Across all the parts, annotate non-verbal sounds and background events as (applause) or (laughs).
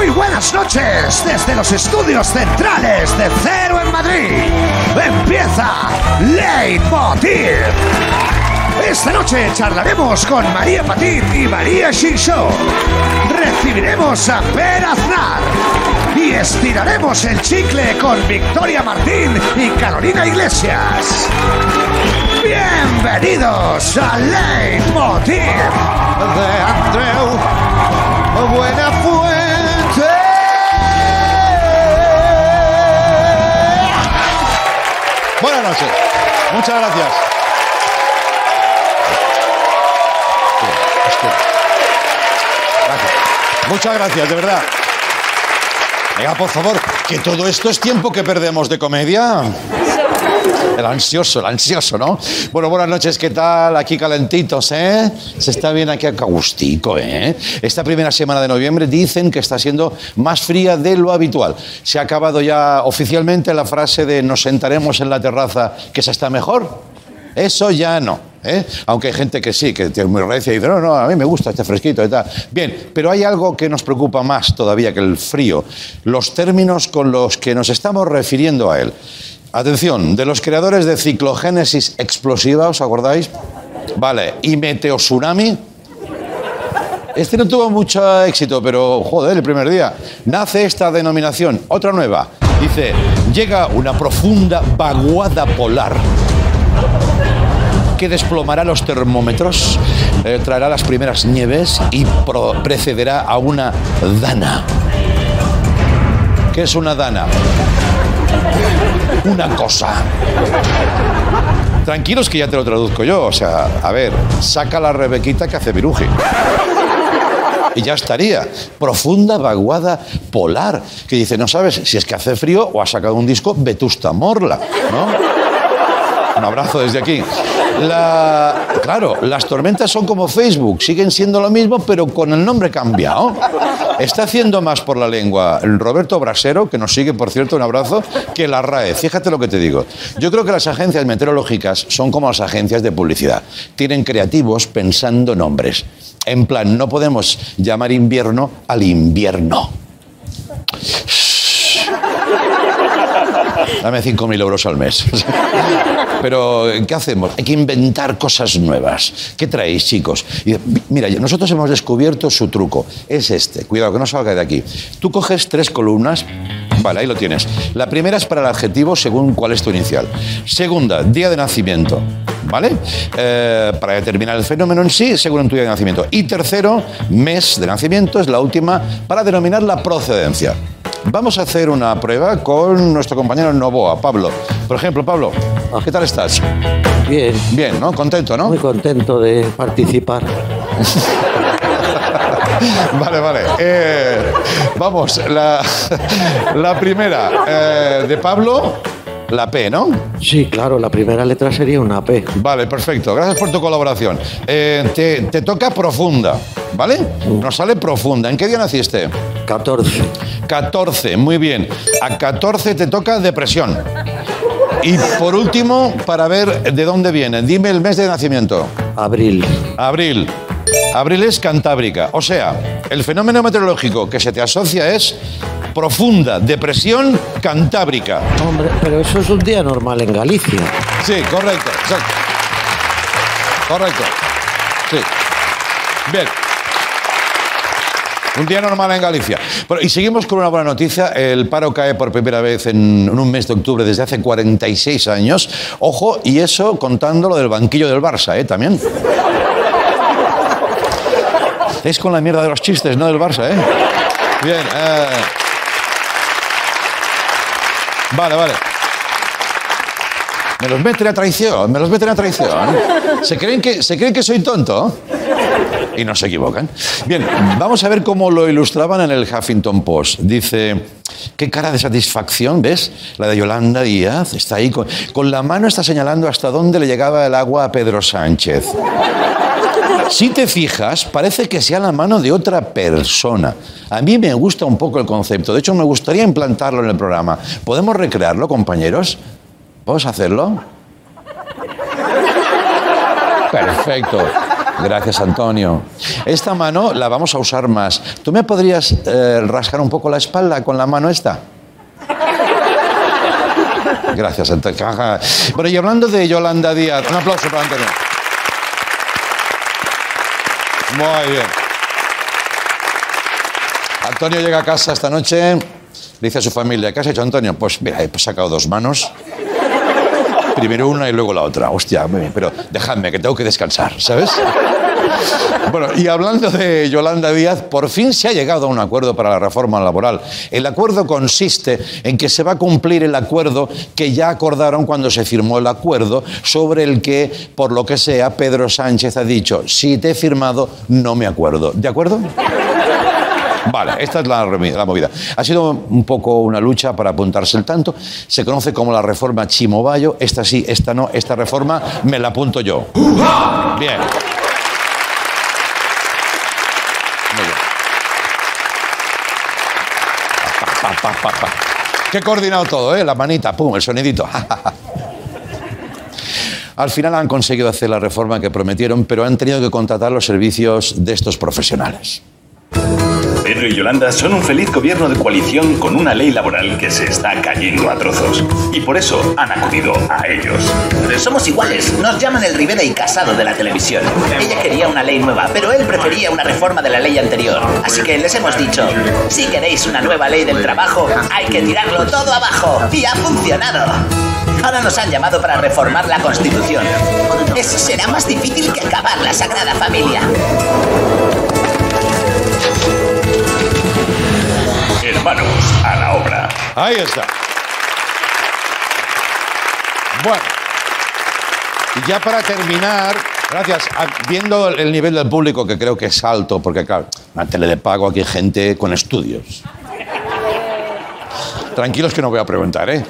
Muy buenas noches desde los estudios centrales de Cero en Madrid. Empieza Leitmotiv. Esta noche charlaremos con María Patit y María Shinshou. Recibiremos a Per Aznar. Y estiraremos el chicle con Victoria Martín y Carolina Iglesias. Bienvenidos a Leitmotiv de Andreu Buenafuente. Muchas gracias. Gracias. Muchas gracias, de verdad. Venga, por favor, que todo esto es tiempo que perdemos de comedia. El ansioso, el ansioso, ¿no? Bueno, buenas noches, ¿qué tal? Aquí calentitos, ¿eh? Se está bien aquí a Cagustico, ¿eh? Esta primera semana de noviembre dicen que está siendo más fría de lo habitual. Se ha acabado ya oficialmente la frase de nos sentaremos en la terraza que se está mejor. Eso ya no. ¿eh? Aunque hay gente que sí, que es muy recia y dice, no, no, a mí me gusta este fresquito y tal. Bien, pero hay algo que nos preocupa más todavía que el frío. Los términos con los que nos estamos refiriendo a él. Atención, de los creadores de ciclogénesis explosiva, ¿os acordáis? Vale, y meteosunami. Este no tuvo mucho éxito, pero joder, el primer día. Nace esta denominación, otra nueva. Dice, llega una profunda vaguada polar que desplomará los termómetros, eh, traerá las primeras nieves y precederá a una dana. ¿Qué es una dana? Una cosa. Tranquilos que ya te lo traduzco yo. O sea, a ver, saca la rebequita que hace viruji. Y ya estaría. Profunda vaguada polar. Que dice, no sabes si es que hace frío o ha sacado un disco Vetusta Morla, ¿no? Un abrazo desde aquí. La- claro, las tormentas son como Facebook, siguen siendo lo mismo, pero con el nombre cambiado. Está haciendo más por la lengua Roberto Brasero, que nos sigue, por cierto, un abrazo, que la RAE. Fíjate lo que te digo. Yo creo que las agencias meteorológicas son como las agencias de publicidad. Tienen creativos pensando nombres. En plan, no podemos llamar invierno al invierno. Dame 5.000 euros al mes. (laughs) Pero, ¿qué hacemos? Hay que inventar cosas nuevas. ¿Qué traéis, chicos? Mira, nosotros hemos descubierto su truco. Es este. Cuidado, que no salga de aquí. Tú coges tres columnas. Vale, ahí lo tienes. La primera es para el adjetivo según cuál es tu inicial. Segunda, día de nacimiento. ¿Vale? Eh, para determinar el fenómeno en sí, según tu día de nacimiento. Y tercero, mes de nacimiento, es la última para denominar la procedencia. Vamos a hacer una prueba con nuestro compañero Novoa, Pablo. Por ejemplo, Pablo, ¿qué tal estás? Bien, Bien, ¿no? Contento, ¿no? muy contento de participar. (laughs) Vale, vale. Eh, vamos, la, la primera eh, de Pablo, la P, ¿no? Sí, claro, la primera letra sería una P. Vale, perfecto. Gracias por tu colaboración. Eh, te, te toca profunda, ¿vale? Nos sale profunda. ¿En qué día naciste? 14. 14, muy bien. A 14 te toca depresión. Y por último, para ver de dónde viene, dime el mes de nacimiento. Abril. Abril. Abril es cantábrica. O sea, el fenómeno meteorológico que se te asocia es profunda depresión cantábrica. Hombre, pero eso es un día normal en Galicia. Sí, correcto. exacto. Correcto. Sí. Bien. Un día normal en Galicia. Bueno, y seguimos con una buena noticia. El paro cae por primera vez en, en un mes de octubre desde hace 46 años. Ojo, y eso contando lo del banquillo del Barça, ¿eh? También. Es con la mierda de los chistes, no del Barça, ¿eh? Bien. eh. Vale, vale. Me los meten a traición, me los meten a traición. ¿Se creen que, se creen que soy tonto? Y no se equivocan. Bien, vamos a ver cómo lo ilustraban en el Huffington Post. Dice, qué cara de satisfacción, ¿ves? La de Yolanda Díaz está ahí, con, con la mano está señalando hasta dónde le llegaba el agua a Pedro Sánchez. Si te fijas, parece que sea la mano de otra persona. A mí me gusta un poco el concepto. De hecho, me gustaría implantarlo en el programa. ¿Podemos recrearlo, compañeros? ¿Podemos hacerlo? Perfecto. Gracias, Antonio. Esta mano la vamos a usar más. ¿Tú me podrías eh, rascar un poco la espalda con la mano esta? Gracias, Antonio. Bueno, y hablando de Yolanda Díaz, un aplauso para Antonio. Muy bien. Antonio llega a casa esta noche, dice a su familia, ¿qué has hecho, Antonio? Pues mira, he sacado dos manos. Primero una y luego la otra. Hostia, pero dejadme, que tengo que descansar, ¿sabes? Bueno, y hablando de Yolanda Díaz, por fin se ha llegado a un acuerdo para la reforma laboral. El acuerdo consiste en que se va a cumplir el acuerdo que ya acordaron cuando se firmó el acuerdo sobre el que, por lo que sea, Pedro Sánchez ha dicho, si te he firmado, no me acuerdo. ¿De acuerdo? Vale, esta es la, la, movida. Ha sido un poco una lucha para apuntarse el tanto. Se conoce como la reforma Chimobayo. Esta sí, esta no. Esta reforma me la apunto yo. Bien. Pa, pa, Qué coordinado todo, ¿eh? La manita, pum, el sonidito. (laughs) Al final han conseguido hacer la reforma que prometieron, pero han tenido que contratar los servicios de estos profesionales. Pedro y Yolanda son un feliz gobierno de coalición con una ley laboral que se está cayendo a trozos. Y por eso han acudido a ellos. Somos iguales, nos llaman el Rivera y Casado de la televisión. Ella quería una ley nueva, pero él prefería una reforma de la ley anterior. Así que les hemos dicho, si queréis una nueva ley del trabajo, hay que tirarlo todo abajo. Y ha funcionado. Ahora nos han llamado para reformar la Constitución. Eso será más difícil que acabar la Sagrada Familia. Hermanos, a la obra. Ahí está. Bueno. Y ya para terminar, gracias, viendo el nivel del público que creo que es alto, porque claro, una tele de pago aquí hay gente con estudios. Tranquilos que no voy a preguntar, ¿eh?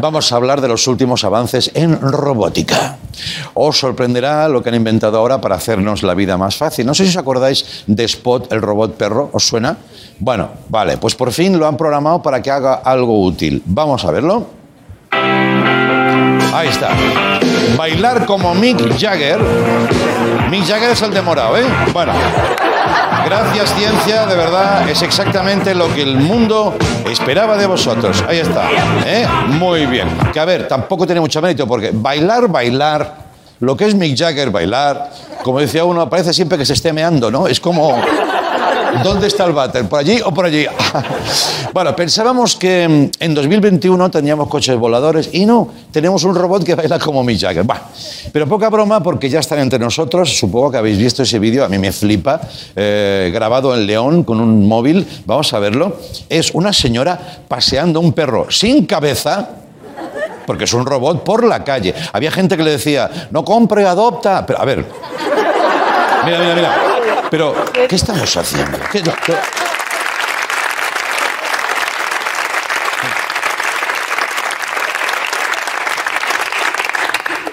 Vamos a hablar de los últimos avances en robótica. Os sorprenderá lo que han inventado ahora para hacernos la vida más fácil. No sé si os acordáis de Spot, el robot perro, ¿os suena? Bueno, vale, pues por fin lo han programado para que haga algo útil. Vamos a verlo. Ahí está. Bailar como Mick Jagger. Mick Jagger es el de morado, ¿eh? Bueno. Gracias, ciencia, de verdad, es exactamente lo que el mundo esperaba de vosotros. Ahí está. ¿eh? Muy bien. Que a ver, tampoco tiene mucho mérito porque bailar, bailar, lo que es Mick Jagger, bailar, como decía uno, parece siempre que se esté meando, ¿no? Es como ¿Dónde está el váter? ¿Por allí o por allí? (laughs) bueno, pensábamos que mm, en 2021 teníamos coches voladores y no, tenemos un robot que baila como Mick Jagger. pero poca broma porque ya están entre nosotros. Supongo que habéis visto ese vídeo, a mí me flipa, eh, grabado en León con un móvil. Vamos a verlo. Es una señora paseando un perro sin cabeza porque es un robot por la calle. Había gente que le decía, no compre, adopta. Pero a ver, mira, mira, mira. Pero, ¿qué estamos haciendo? ¿Qué,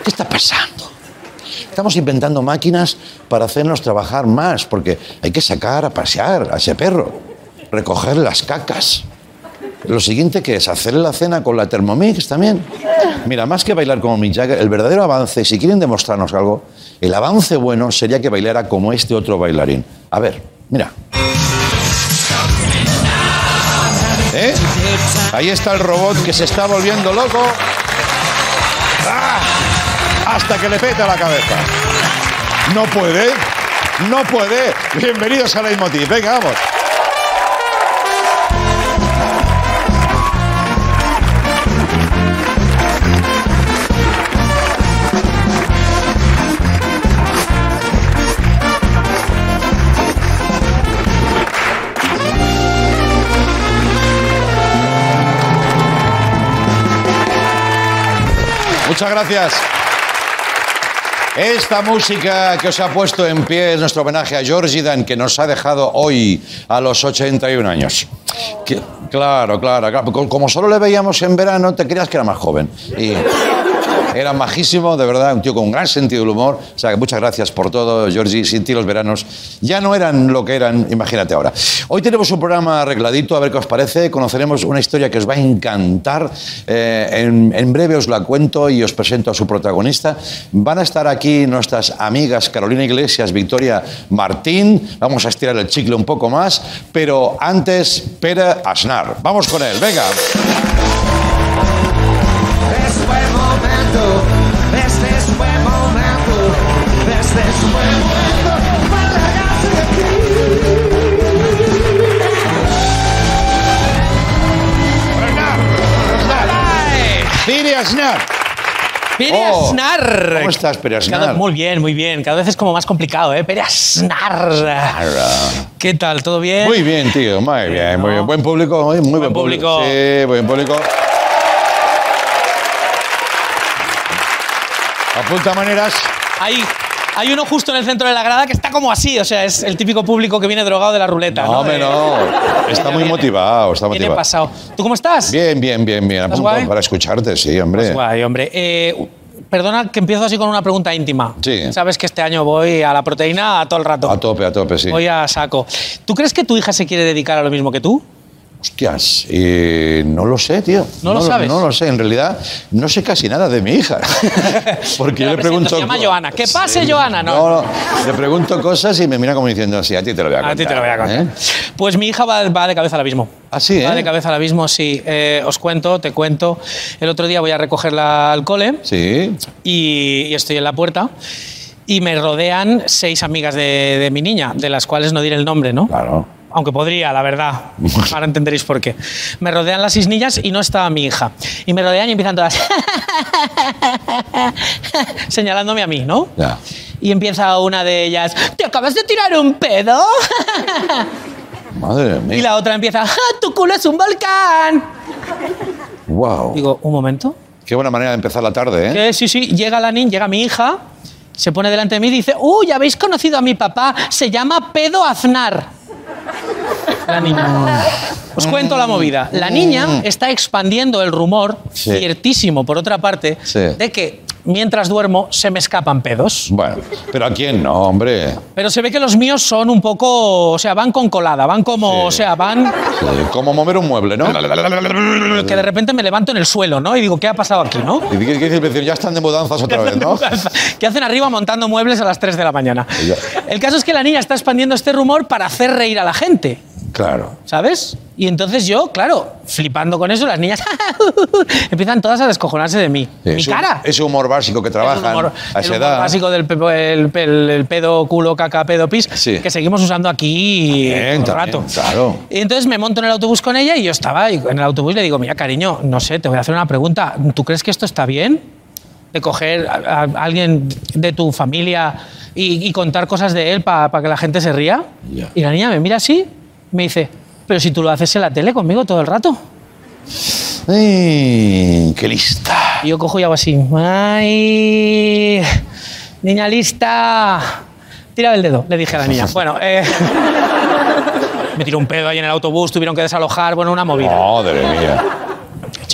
está pasando? Estamos inventando máquinas para hacernos trabajar más, porque hay que sacar a pasear a ese perro, recoger las cacas. Lo siguiente que es hacerle la cena con la Thermomix también. Mira, más que bailar como Mick Jagger, el verdadero avance, si quieren demostrarnos algo, el avance bueno sería que bailara como este otro bailarín. A ver, mira. ¿Eh? Ahí está el robot que se está volviendo loco. ¡Ah! Hasta que le peta la cabeza. No puede. No puede. Bienvenidos a Leitmotiv. Venga, vamos. Muchas gracias. Esta música que os ha puesto en pie es nuestro homenaje a Georgie Dan, que nos ha dejado hoy a los 81 años. claro, claro, claro. Como solo le veíamos en verano, te creías que era más joven. Era majísimo, de verdad, un tío con un gran sentido del humor. O sea, que muchas gracias por todo, Georgie. Sin ti los veranos ya no eran lo que eran, imagínate ahora. Hoy tenemos un programa arregladito, a ver qué os parece. Conoceremos una historia que os va a encantar. Eh, en, en breve os la cuento y os presento a su protagonista. Van a estar aquí nuestras amigas Carolina Iglesias, Victoria Martín. Vamos a estirar el chicle un poco más, pero antes, Pere Asnar. Vamos con él, venga. Buen momento, este es buen momento, este es buen momento para largarse de aquí. Pere Asnar. Pere Oh, Asnar. ¿cómo estás, Pere Asnar? Cada- Muy bien, muy bien. Cada vez es como más complicado, ¿eh? Pere Asnar. ¿Qué tal? ¿Todo bien? Muy bien, tío, muy bien, muy bien. Buen público, muy, muy buen, público. Sí, buen público. Apunta maneras. Hay, hay uno justo en el centro de la grada que está como así, o sea, es el típico público que viene drogado de la ruleta. No, No, hombre, no. (laughs) Está muy viene- motivado, está Viene motivado. pasado. ¿Tú cómo estás? Bien, bien, bien, bien. Para escucharte, sí, hombre. Pues guay, hombre. Eh, perdona que empiezo así con una pregunta íntima. Sí. Sabes que este año voy a la proteína a todo el rato. A tope, a tope, sí. Voy a saco. ¿Tú crees que tu hija se quiere dedicar a lo mismo que tú? Hostias, eh, no lo sé, tío. ¿No lo sabes? No lo sé. En realidad, no sé casi nada de mi hija. (laughs) Porque yo le pregunto. Se llama Joana. ¿Qué pase, Joana? No. No, no, le pregunto cosas y me mira como diciendo, sí, a ti te lo voy a contar. A ti te lo voy a contar. ¿eh? Pues mi hija va, va de cabeza al abismo. Ah, sí, Va ¿eh? de cabeza al abismo, sí. Os cuento, te cuento. El otro día voy a recogerla al cole Sí. y, y estoy en la puerta y me rodean seis amigas de, de mi niña, de las cuales no diré el nombre, ¿no? Claro. Aunque podría, la verdad. (laughs) Ahora entenderéis por qué. Me rodean las seis niñas y no estaba mi hija. Y me rodean y empiezan todas (laughs) señalándome a mí, ¿no? Ya. Y empieza una de ellas, ¿te acabas de tirar un pedo? (laughs) Madre mía. Y la otra empieza, "Ja, tu culo es un volcán. Wow. Digo, un momento. Qué buena manera de empezar la tarde, ¿eh? Que sí, sí, llega la niña, llega mi hija, se pone delante de mí y dice, uy, ¿habéis conocido a mi papá? Se llama Pedo Aznar. La niña. Os cuento la movida. La niña está expandiendo el rumor, Sí. ciertísimo por otra parte, Sí. de que mientras duermo se me escapan pedos. Bueno, pero ¿a quién no, hombre? Pero se ve que los míos son un poco, o sea, van con colada, van como, o sea, van como mover un mueble, ¿no? que de repente me levanto en el suelo, ¿no? Y digo, ¿qué ha pasado aquí, no? ¿Y qué qué vecino? Ya están de mudanzas otra vez, ¿no? (laughs) ¿Qué hacen arriba montando muebles a las 3 de la mañana? El caso es que la niña está expandiendo este rumor para hacer reír a la gente, Claro. ¿sabes? Y entonces yo, claro, flipando con eso, las niñas (laughs) empiezan todas a descojonarse de mí. Sí, Mi es un- cara. Ese humor básico que trabajan un humor, a el esa humor edad. básico del el, el- el pedo, culo, caca, pedo, pis, Sí. que seguimos usando aquí También, todo el también, rato. claro. Y entonces me monto en el autobús con ella y yo estaba en el autobús y le digo, mira, cariño, no sé, te voy a hacer una pregunta. ¿Tú crees que esto está bien? De coger a, a alguien de tu familia y, y contar cosas de él para que la gente se ría. Ya. Y la niña me mira así me dice, pero si tú lo haces en la tele conmigo todo el rato. ¡Ay, qué lista! Y yo cojo y hago así. ¡Ay! Niña lista. Tira el dedo, le dije a la niña. Bueno, eh, (laughs) me tiró un pedo ahí en el autobús, tuvieron que desalojar, bueno, una movida. Madre mía.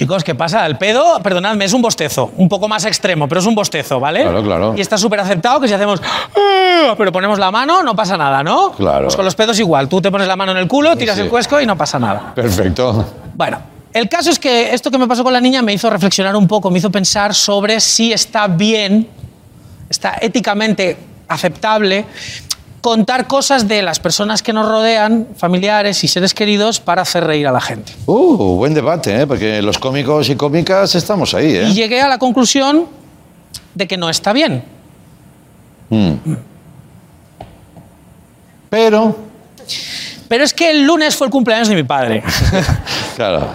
Chicos, ¿qué pasa? El pedo, perdonadme, es un bostezo. Un poco más extremo, pero es un bostezo, ¿vale? Claro, claro. Y está súper aceptado que si hacemos... "Ah", Pero ponemos la mano, no pasa nada, ¿no? Claro. Pues con los pedos igual. Tú te pones la mano en el culo, tiras Sí. el cuesco y no pasa nada. Perfecto. Bueno, el caso es que esto que me pasó con la niña me hizo reflexionar un poco, me hizo pensar sobre si está bien, está éticamente aceptable contar cosas de las personas que nos rodean, familiares y seres queridos, para hacer reír a la gente. Uh, buen debate, ¿eh? Porque los cómicos y cómicas estamos ahí, ¿eh? Y llegué a la conclusión de que no está bien. Pero, Pero es que el lunes fue el cumpleaños de mi padre. (laughs) claro.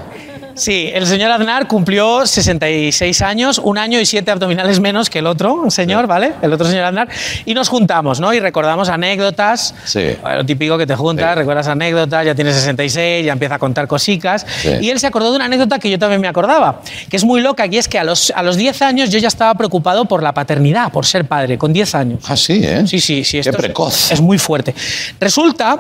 Sí, el señor Aznar cumplió 66 años, un año y siete abdominales menos que el otro señor, ¿vale? El otro señor Aznar. Y nos juntamos, ¿no? Y recordamos anécdotas. Sí. Lo típico que te juntas, Sí. recuerdas anécdotas, ya tienes 66, ya empieza a contar cosicas. Sí. Y él se acordó de una anécdota que yo también me acordaba, que es muy loca, y es que a los, a los 10 años yo ya estaba preocupado por la paternidad, por ser padre, con 10 años. Ah, sí, ¿eh? Sí, sí, sí. Qué esto es- precoz. Es, muy fuerte. Resulta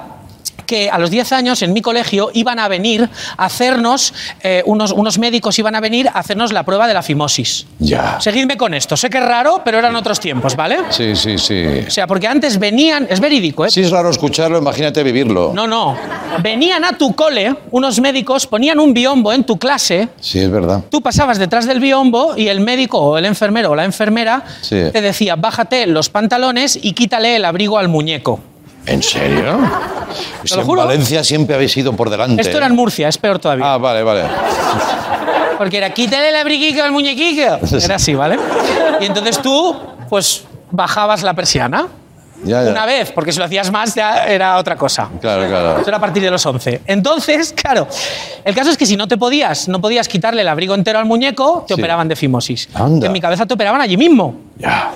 que a los 10 años en mi colegio iban a venir a hacernos, eh, unos, unos médicos iban a venir a hacernos la prueba de la fimosis. Ya. Seguidme con esto. Sé que es raro, pero eran otros tiempos, ¿vale? Sí, sí, sí. O sea, porque antes venían, es verídico, ¿eh? Si es raro escucharlo, imagínate vivirlo. No, no. Venían a tu cole unos médicos, ponían un biombo en tu clase, Sí, es verdad. tú pasabas detrás del biombo y el médico o el enfermero o la enfermera Sí. te decía, bájate los pantalones y quítale el abrigo al muñeco. ¿En serio? (laughs) Lo en juro. Valencia siempre habéis ido por delante. Esto era en Murcia, es peor todavía. Ah, vale, vale. Porque era quítale el abriguico al muñequico. (laughs) Era así, ¿vale? Y entonces tú, pues, bajabas la persiana. Ya, ya. Una vez, porque si lo hacías más ya era otra cosa. Claro, claro. Eso era a partir de los 11. Entonces, (laughs) claro, el caso es que si no te podías, no podías quitarle el abrigo entero al muñeco, te Sí. operaban de fimosis. Anda. En mi cabeza te operaban allí mismo. Ya.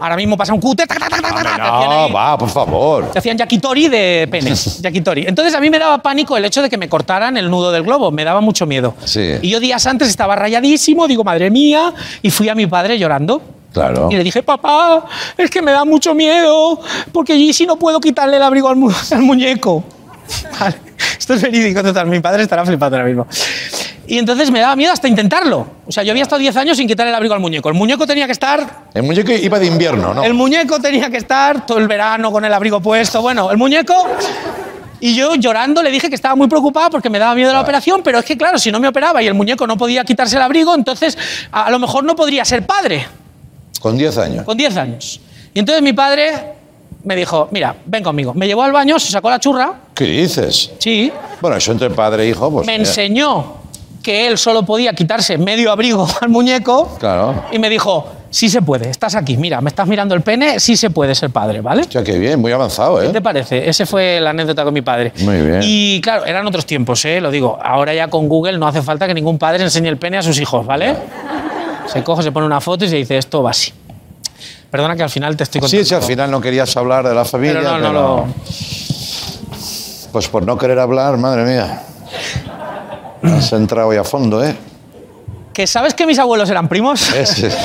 Ahora mismo pasa un cúter, tac, te hacían No, ahí- va, por favor. te hacían yakitori de penes. (laughs) yakitori. Entonces a mí me daba pánico el hecho de que me cortaran el nudo del globo. Me daba mucho miedo. Sí. Y yo días antes estaba rayadísimo, digo, madre mía, y fui a mi padre llorando. Claro. Y le dije, papá, es que me da mucho miedo, porque yo si no puedo quitarle el abrigo al, mu- (laughs) al muñeco. (laughs) Vale. Esto es verídico total, mi padre estará flipando ahora mismo. Y entonces me daba miedo hasta intentarlo. O sea, yo había estado 10 años sin quitar el abrigo al muñeco. El muñeco tenía que estar El muñeco iba de invierno, ¿no? el muñeco tenía que estar todo el verano con el abrigo puesto. Bueno, el muñeco. Y yo llorando le dije que estaba muy preocupada porque me daba miedo la operación, pero es que, claro, si no me operaba y el muñeco no podía quitarse el abrigo, entonces a, a lo mejor no podría ser padre Con 10 años. con 10 años. Y entonces mi padre me dijo: Mira, ven conmigo. Me llevó al baño, se sacó la churra, ¿Qué dices? sí, Bueno, eso entre padre e hijo, pues. me mira. enseñó que él solo podía quitarse medio abrigo (laughs) al muñeco Claro. y me dijo: Sí se puede, estás aquí, mira, me estás mirando el pene, sí se puede ser padre, ¿vale? Hostia, qué bien, muy avanzado, ¿Qué ¿eh? te parece? Ese fue la anécdota con mi padre. Muy bien. Y claro, eran otros tiempos, ¿eh? Lo digo. Ahora ya con Google no hace falta que ningún padre enseñe el pene a sus hijos, ¿vale? Se coge, se pone una foto y se dice, esto va así. Perdona que al final te estoy contando. Sí, sí, al final no querías hablar de la familia. Pero no, no pero- lo... Pues por no querer hablar, madre mía. Has entrado ahí a fondo, ¿eh? ¿Que sabes que mis abuelos eran primos? Es- es-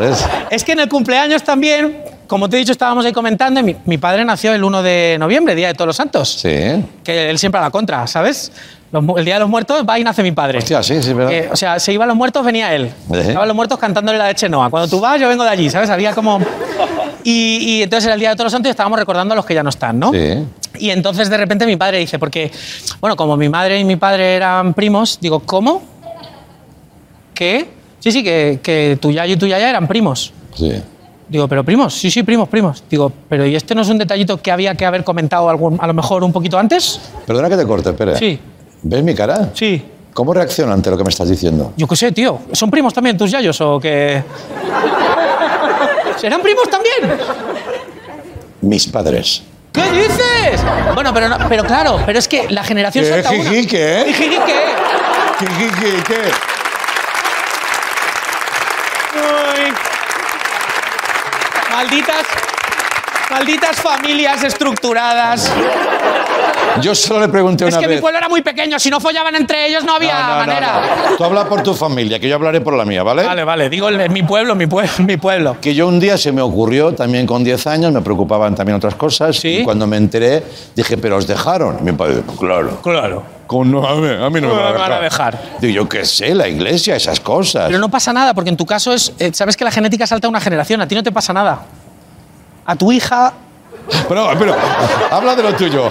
(laughs) Es que en el cumpleaños también, como te he dicho, estábamos ahí comentando, y mi, mi padre nació el 1 de noviembre, Día de Todos los Santos. Sí. Que él siempre a la contra, ¿sabes? Los el Día de los Muertos va y nace mi padre. Hostia, sí, sí, verdad. Que, o sea, se iban los muertos, venía él. Ejé. Estaban los muertos cantándole la de Chenoa. Cuando tú vas, yo vengo de allí, ¿sabes? Había como... Y, y entonces era el Día de Todos los Santos y estábamos recordando a los que ya no están, ¿no? Sí. Y entonces de repente mi padre dice, porque, bueno, como mi madre y mi padre eran primos, digo, ¿cómo? ¿Qué? Sí, sí, que, que tu yayo y tu yaya eran primos. Sí. Digo, pero primos, sí, sí, primos, primos. Digo, pero ¿y este no es un detallito que había que haber comentado algún, a lo mejor un poquito antes? Perdona que te corte, espera. Sí. ¿Ves mi cara? Sí. ¿Cómo reacciona ante lo que me estás diciendo? Yo qué sé, tío. ¿Son primos también tus yayos o qué? ¿Serán primos también? Mis padres. ¿Qué dices? Bueno, pero, no- pero claro, pero es que la generación ¿Qué, salta una. jiji, qué? ¿Jiji, qué? ¿Qué, qué, qué, qué? Ay. Malditas, malditas familias estructuradas. Yo solo le pregunté Es una que vez. mi pueblo era muy pequeño, si no follaban entre ellos no había No, no, no, manera. no. Tú habla por tu familia, que yo hablaré por la mía, ¿vale? Vale, vale, digo el- mi pueblo, mi pueblo, (laughs) mi pueblo. Que yo un día se me ocurrió, también con 10 años, me preocupaban también otras cosas. ¿Sí? Y cuando me enteré, dije, ¿pero os dejaron? Y mi padre, claro. Claro. ¿Cómo no? A mí, a mí no me No van me a van a dejar. dejar. Digo, yo qué sé, la iglesia, esas cosas. Pero no pasa nada, porque en tu caso es. eh, Sabes que la genética salta una generación, a ti no te pasa nada. A tu hija. Pero, pero, habla de lo tuyo.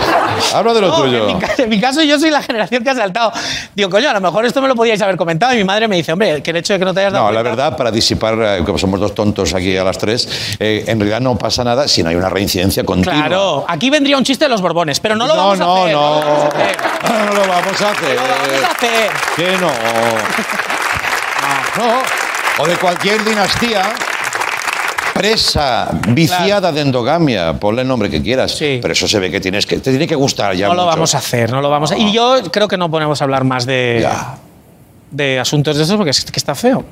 Habla de lo No, tuyo. en, mi, ca- en mi caso, yo soy la generación que ha saltado. Digo, coño, a lo mejor esto me lo podíais haber comentado. Y mi madre me dice, hombre, que el hecho de que no te hayas dado. No, la verdad, para disipar, eh, como somos dos tontos aquí a las tres, eh, en realidad no pasa nada si no hay una reincidencia continua. Claro, aquí vendría un chiste de los Borbones, pero no lo no, vamos a no, hacer. no. a hacer. No, no lo vamos a hacer. Lo vamos a hacer. Que no. (laughs) No. O de cualquier dinastía presa, viciada de endogamia, ponle el nombre que quieras. Sí. Pero eso se ve que tienes que te tiene que gustar ya No lo vamos a hacer, no lo vamos a Y yo creo que no podemos hablar más de, Ya. de asuntos de estos porque es que está feo.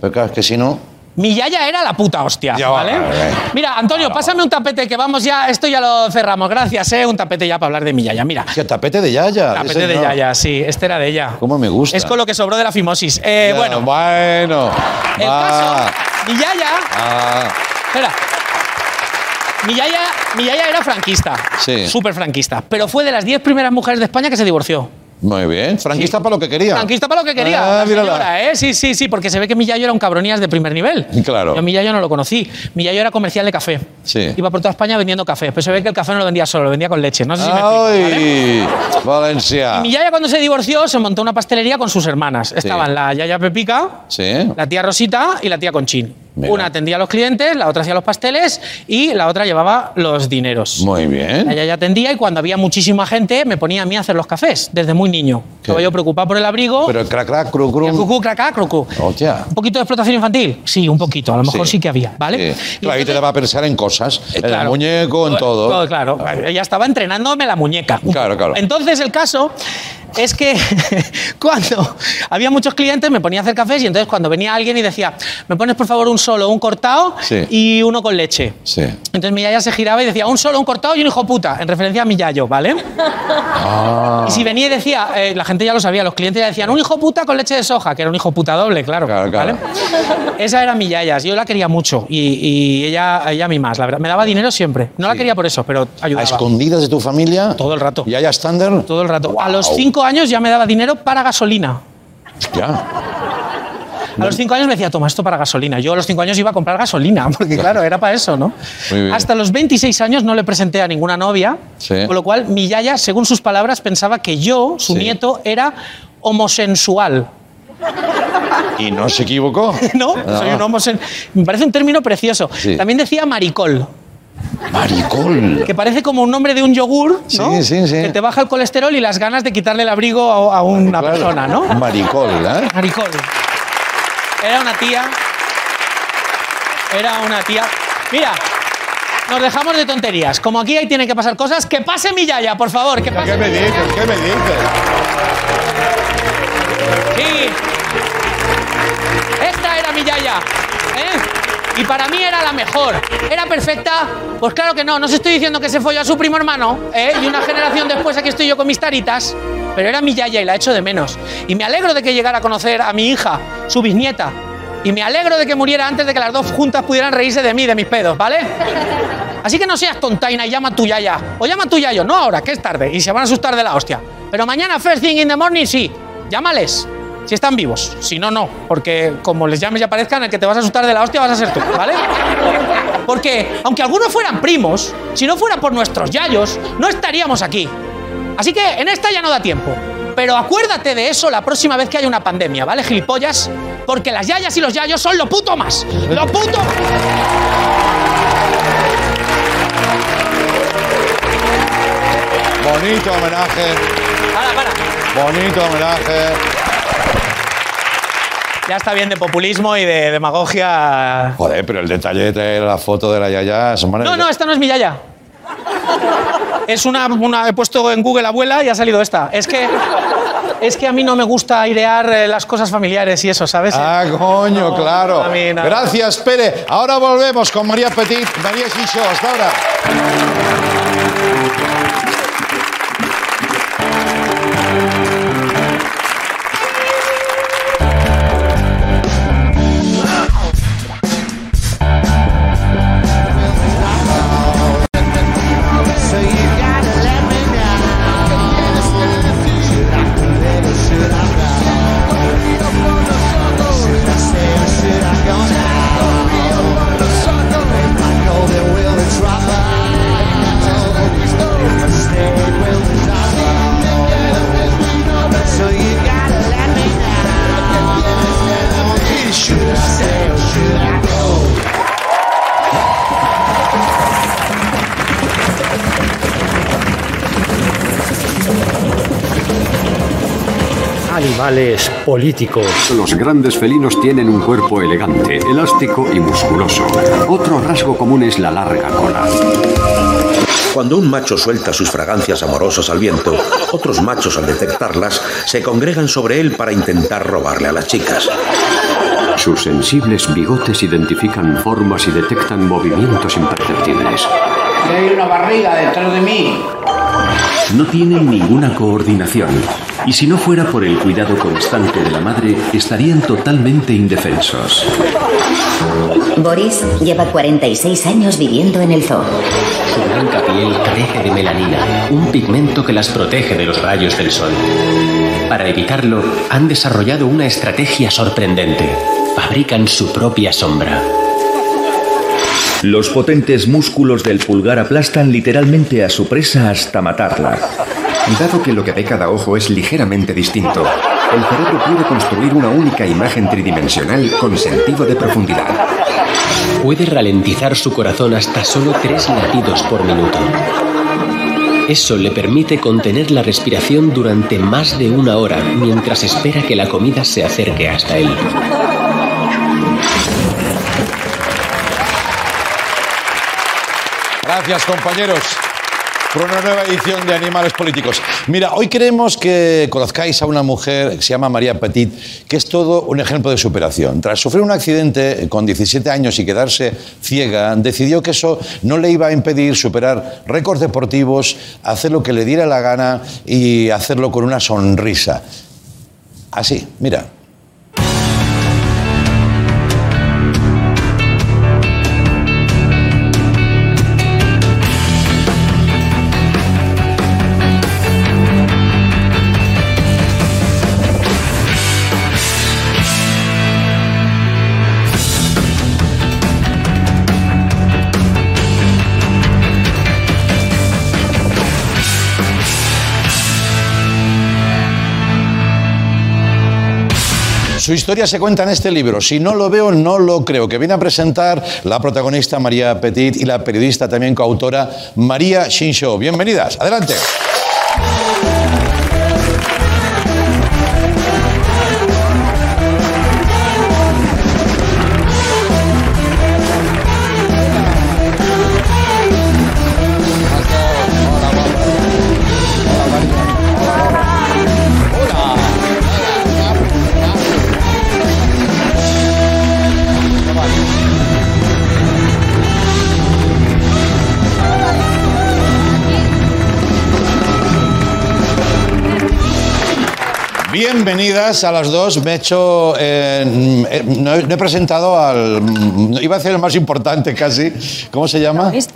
Pero claro, es que si no, Mi yaya era la puta hostia, Ya va, ¿vale? Mira, Antonio, pásame un tapete que vamos ya, esto ya lo cerramos, gracias, ¿eh? Un tapete ya para hablar de mi yaya, mira. que tapete de yaya. Tapete de no. yaya, sí, este era de ella. Cómo me gusta. Es con lo que sobró de la fimosis. Eh, Ya, bueno, Bueno. el va. caso, mi yaya, Ah. espera, mi yaya Mi yaya era franquista. Sí. Súper franquista. Pero fue de las 10 primeras mujeres de España que se divorció. Muy bien. Franquista para lo que quería. Franquista para lo que quería. Ah, la señora, ¿eh? Sí, sí, sí, porque se ve que mi yayo era un cabronías de primer nivel. Claro. Yo a mi yayo no lo conocí. Mi yayo era comercial de café. Sí. Iba por toda España vendiendo café. Pero se ve que el café no lo vendía solo, lo vendía con leche. No sé si me explico, ¿vale? Valencia. Y mi yaya cuando se divorció se montó una pastelería con sus hermanas. Estaban la yaya Pepica, Sí. la tía Rosita y la tía Conchín. Una atendía a los clientes, la otra hacía los pasteles y la otra llevaba los dineros. Muy bien. yaya atendía y cuando había muchísima gente me ponía a mí a hacer los cafés desde muy niño. Estaba yo preocupado por el abrigo. Pero el crac crac, cru cru. Cucú, cracá, crucú. Hostia. ¿Un poquito de explotación infantil? Sí, un poquito. A lo mejor sí, que había, ¿vale? Sí. Y Claro, ahí te va a pensar en cosas. Eh, En el muñeco, en todo. Claro, ella estaba entrenándome la muñeca. Claro, claro. Entonces el caso es que (laughs) cuando había muchos clientes me ponía a hacer cafés y entonces cuando venía alguien y decía, me pones por favor un solo, un cortado Sí. y uno con leche. Sí. Entonces mi yaya se giraba y decía, un solo, un cortado y un hijo puta, en referencia a mi yayo, ¿vale? Ah. Y si venía y decía, eh, la gente ya lo sabía, los clientes ya decían, un hijo puta con leche de soja, que era un hijo puta doble, claro. Claro, claro. ¿vale? Esa era mi yaya, yo la quería mucho y, y ella, ella a mí más, la verdad. Me daba dinero siempre. No la quería por eso, pero ¿A ayudaba. escondidas de tu familia? Todo el rato. ¿Y haya estándar? Todo el rato. A los cinco años ya me daba dinero para gasolina. Ya. A los cinco años me decía, toma esto para gasolina. Yo a los cinco años iba a comprar gasolina, (laughs) porque claro, era para eso, ¿no? Hasta los 26 años no le presenté a ninguna novia, Sí. con lo cual mi yaya, según sus palabras, pensaba que yo, su Sí. nieto, era homosensual. ¿Y no se equivocó? (laughs) ¿No? No. Soy un homosen... Me parece un término precioso. Sí. También decía maricol, Maricol. que parece como un nombre de un yogur, ¿no? Sí, sí, sí. Que te baja el colesterol y las ganas de quitarle el abrigo a, a una persona, ¿no? Maricol, ¿eh? Maricol. Era una tía. Era una tía. Mira, nos dejamos de tonterías. Como aquí ahí tienen que pasar cosas, que pase mi yaya, por favor, que pase. ¿Qué me dices? ¿Qué me dices? Sí. Esta era mi yaya. ¿eh? Y para mí era la mejor. ¿Era perfecta? Pues claro que no. No os estoy diciendo que se folló a su primo hermano. ¿eh? Y una generación después aquí estoy yo con mis taritas. Pero era mi yaya y la echo de menos. Y me alegro de que llegara a conocer a mi hija, su bisnieta. Y me alegro de que muriera antes de que las dos juntas pudieran reírse de mí, de mis pedos, ¿vale? Así que no seas tontaina y llama a tu yaya. O llama a tu yayo, no ahora, que es tarde. Y se van a asustar de la hostia. Pero mañana, first thing in the morning, sí. Llámales. Si están vivos. Si no, no. Porque como les llames y aparezcan, el que te vas a asustar de la hostia vas a ser tú, ¿vale? Porque aunque algunos fueran primos, si no fuera por nuestros yayos, no estaríamos aquí. Así que en esta ya no da tiempo. Pero acuérdate de eso la próxima vez que haya una pandemia, ¿vale, gilipollas? Porque las yayas y los yayos son lo puto más. ¡Lo puto más! Bonito homenaje. Para, para. Bonito homenaje. Ya está bien de populismo y de demagogia. Joder, pero el detalle de la foto de la Yaya es No, no, esta no es mi yaya. Es una, una- he puesto en Google abuela y ha salido esta. Es que es que a mí no me gusta airear eh, las cosas familiares y eso, ¿sabes? Ah, coño, No, claro. a mí no. Gracias, Pere. Ahora volvemos con María Petit, María Xixó. Hasta ahora. Animales políticos. Los grandes felinos tienen un cuerpo elegante, elástico y musculoso. Otro rasgo común es la larga cola. Cuando un macho suelta sus fragancias amorosas al viento, otros machos al detectarlas se congregan sobre él para intentar robarle a las chicas. Sus sensibles bigotes identifican formas y detectan movimientos imperceptibles. Hay una barriga detrás de mí. No tienen ninguna coordinación y si no fuera por el cuidado constante de la madre, estarían totalmente indefensos. Boris lleva 46 años viviendo en el zoo. Su blanca piel carece de melanina, un pigmento que las protege de los rayos del sol. Para evitarlo, han desarrollado una estrategia sorprendente. Fabrican su propia sombra. Los potentes músculos del pulgar aplastan literalmente a su presa hasta matarla. Dado que lo que ve cada ojo es ligeramente distinto, el cerebro puede construir una única imagen tridimensional con sentido de profundidad. Puede ralentizar su corazón hasta solo tres latidos por minuto. Eso le permite contener la respiración durante más de una hora mientras espera que la comida se acerque hasta él. Gracias, compañeros, por una nueva edición de Animales Políticos. Mira, hoy queremos que conozcáis a una mujer que se llama María Petit, que es todo un ejemplo de superación. Tras sufrir un accidente con 17 años y quedarse ciega, decidió que eso no le iba a impedir superar récords deportivos, hacer lo que le diera la gana y hacerlo con una sonrisa. Así, mira. Su historia se cuenta en este libro. Si no lo veo, no lo creo. Que viene a presentar la protagonista María Petit y la periodista también coautora María Shinsho. Bienvenidas. Adelante. Bienvenidas a las dos. Me he hecho. eh, eh, no, he, no he presentado al. Iba a ser el más importante casi. ¿Cómo se llama? Tavis,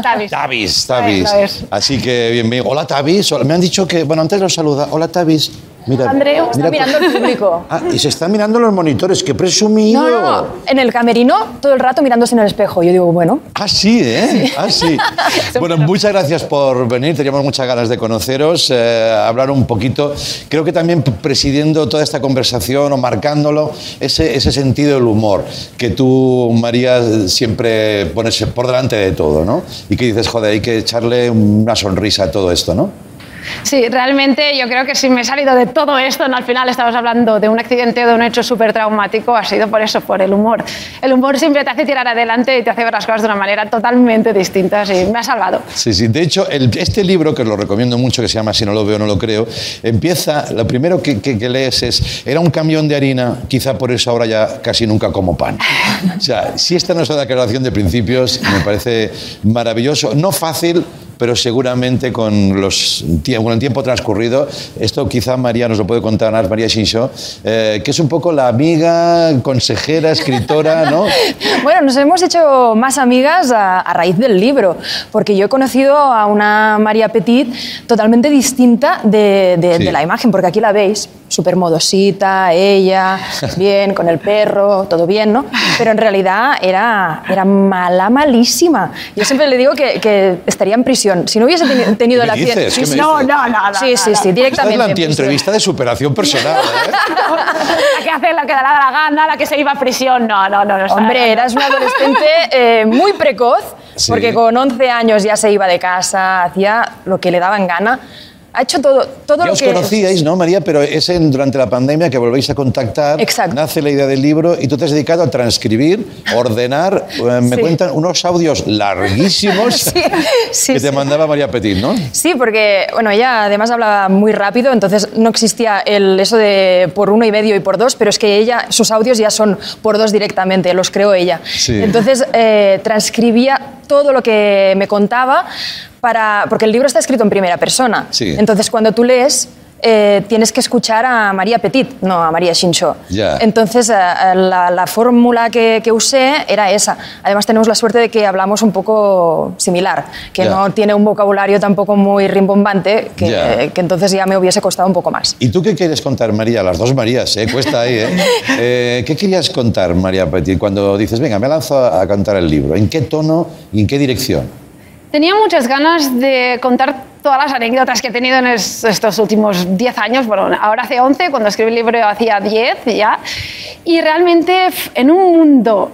Tavis. Tavis, Tavis. Es. Así que bienvenido. Hola, Tavis. Me han dicho que. Bueno, antes los saluda. Hola, Tavis. Mira, Andreu está mira- mirando el público. (laughs) Ah, y se están mirando los monitores. ¡Qué presumido! No, no, no. En el camerino, todo el rato mirándose en el espejo. Yo digo, bueno. Ah, sí, ¿eh? Ah, sí. (laughs) Bueno, muchas gracias por venir. Teníamos muchas ganas de conoceros, eh, hablar un poquito. Creo que también presidiendo toda esta conversación o marcándolo, ese, ese sentido del humor que tú, María, siempre pones por delante de todo, ¿no? Y que dices, joder, hay que echarle una sonrisa a todo esto, ¿no? Sí, realmente yo creo que si me he salido de todo esto, ¿no? al final estamos hablando de un accidente o de un hecho súper traumático, ha sido por eso, por el humor. El humor siempre te hace tirar adelante y te hace ver las cosas de una manera totalmente distinta y me ha salvado. Sí, sí. De hecho, este libro, que lo recomiendo mucho, que se llama Si no lo veo, no lo creo, empieza, lo primero que, que- lees es, era un camión de harina, quizá por eso ahora ya casi nunca como pan. O sea, si esta no es una declaración de principios, me parece maravilloso. No fácil, pero seguramente con, los, el tiempo transcurrido, esto quizá María nos lo puede contar, María Shincho, eh, que es un poco la amiga, consejera, escritora, ¿no? (laughs) Bueno, nos hemos hecho más amigas a, a raíz del libro, porque yo he conocido a una María Petit totalmente distinta de, de- Sí. de la imagen, porque aquí la veis, súper modosita, ella, (laughs) bien, con el perro, todo bien, ¿no? Pero en realidad era, era mala, malísima. Yo siempre le digo que, que estaría en prisión. Si no hubiese teni- tenido ¿Qué el me accidente... dices? ¿Qué me Sí, dices? no, no, no, no, Sí, sí, sí, Esta es directamente. la antientrevista de superación personal, ¿eh? (laughs) La que hace lo que da la gana, la que se iba a prisión. No, no, no. Hombre, eras una adolescente eh, muy precoz, Sí. porque con 11 años ya se iba de casa, hacía lo que le daban gana. Ha hecho todo, todo Ya lo os que... conocíais, ¿no, María? Pero es en- durante la pandemia que volvéis a contactar. Exacto. Nace la idea del libro y tú te has dedicado a transcribir, ordenar. eh, me Sí. cuentan unos audios larguísimos (laughs) Sí, sí, que te mandaba María Petit, ¿no? Sí, porque bueno, ella además hablaba muy rápido, entonces no existía el, eso de por uno y medio y por dos, pero es que ella, sus audios ya son por dos directamente, los creó ella. Sí. Entonces eh, transcribía todo lo que me contaba para, porque el libro está escrito en primera persona. Sí. Entonces cuando tú lees eh, tienes que escuchar a María Petit, no a María Shincho. Ya. Entonces, eh, eh, la, la fórmula que, que usé era esa. Además, tenemos la suerte de que hablamos un poco similar, que Ya. no tiene un vocabulario tampoco muy rimbombante, que, Ya. que entonces ya me hubiese costado un poco más. ¿Y tú qué quieres contar, María? Las dos Marías, ¿eh? Cuesta ahí, ¿eh? (laughs) Eh, ¿Qué querías contar, María Petit, cuando dices, venga, me lanzo a, a cantar el libro? ¿En qué tono y en qué dirección? Tenía muchas ganas de contar todas las anécdotas que he tenido en es- estos últimos 10 años. Bueno, ahora hace 11, cuando escribí el libro hacía 10 ya. Y realmente en un mundo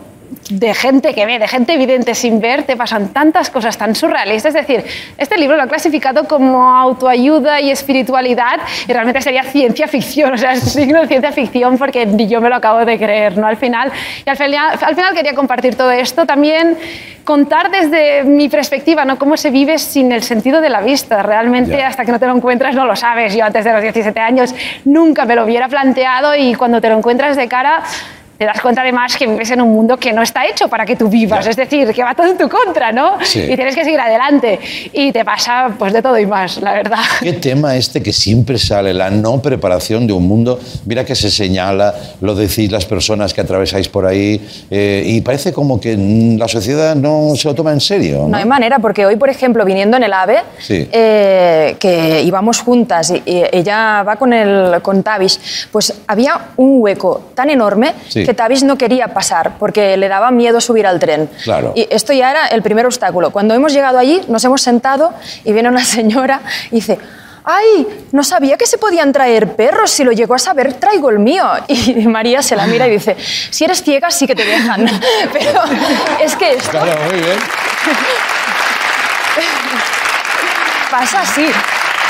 de gente que ve, de gente evidente sin ver, te pasan tantas cosas tan surrealistas. Es decir, este libro lo he clasificado como autoayuda y espiritualidad y realmente sería ciencia ficción, o sea, es signo de ciencia ficción porque ni yo me lo acabo de creer, ¿no? Al final, y al final, al final quería compartir todo esto, también contar desde mi perspectiva, ¿no? Cómo se vive sin el sentido de la vista. Realmente, hasta que no te lo encuentras, no lo sabes. Yo antes de los 17 años nunca me lo hubiera planteado y cuando te lo encuentras de cara te das cuenta además que vives en un mundo que no está hecho para que tú vivas, es decir, que va todo en tu contra, ¿no? Sí. Y tienes que seguir adelante y te pasa pues de todo y más, la verdad. ¿Qué tema este que siempre sale, la no preparación de un mundo? Mira que se señala, lo decís las personas que atravesáis por ahí, eh, y parece como que la sociedad no se lo toma en serio. No ¿no? hay manera, porque hoy, por ejemplo, viniendo en el AVE, Sí. eh, que íbamos juntas y, y ella va con, el, con Tavish, pues había un hueco tan enorme Sí. que Tavish no quería pasar porque le daba miedo subir al tren. Claro. Y esto ya era el primer obstáculo. Cuando hemos llegado allí, nos hemos sentado y viene una (laughs) señora y dice... ¡Ay! No sabía que se podían traer perros. Si lo llegó a saber, traigo el mío. (laughs) Y María se la mira y dice: Si eres ciega, sí que te dejan. (laughs) Pero es que esto Claro, muy bien. pasa así.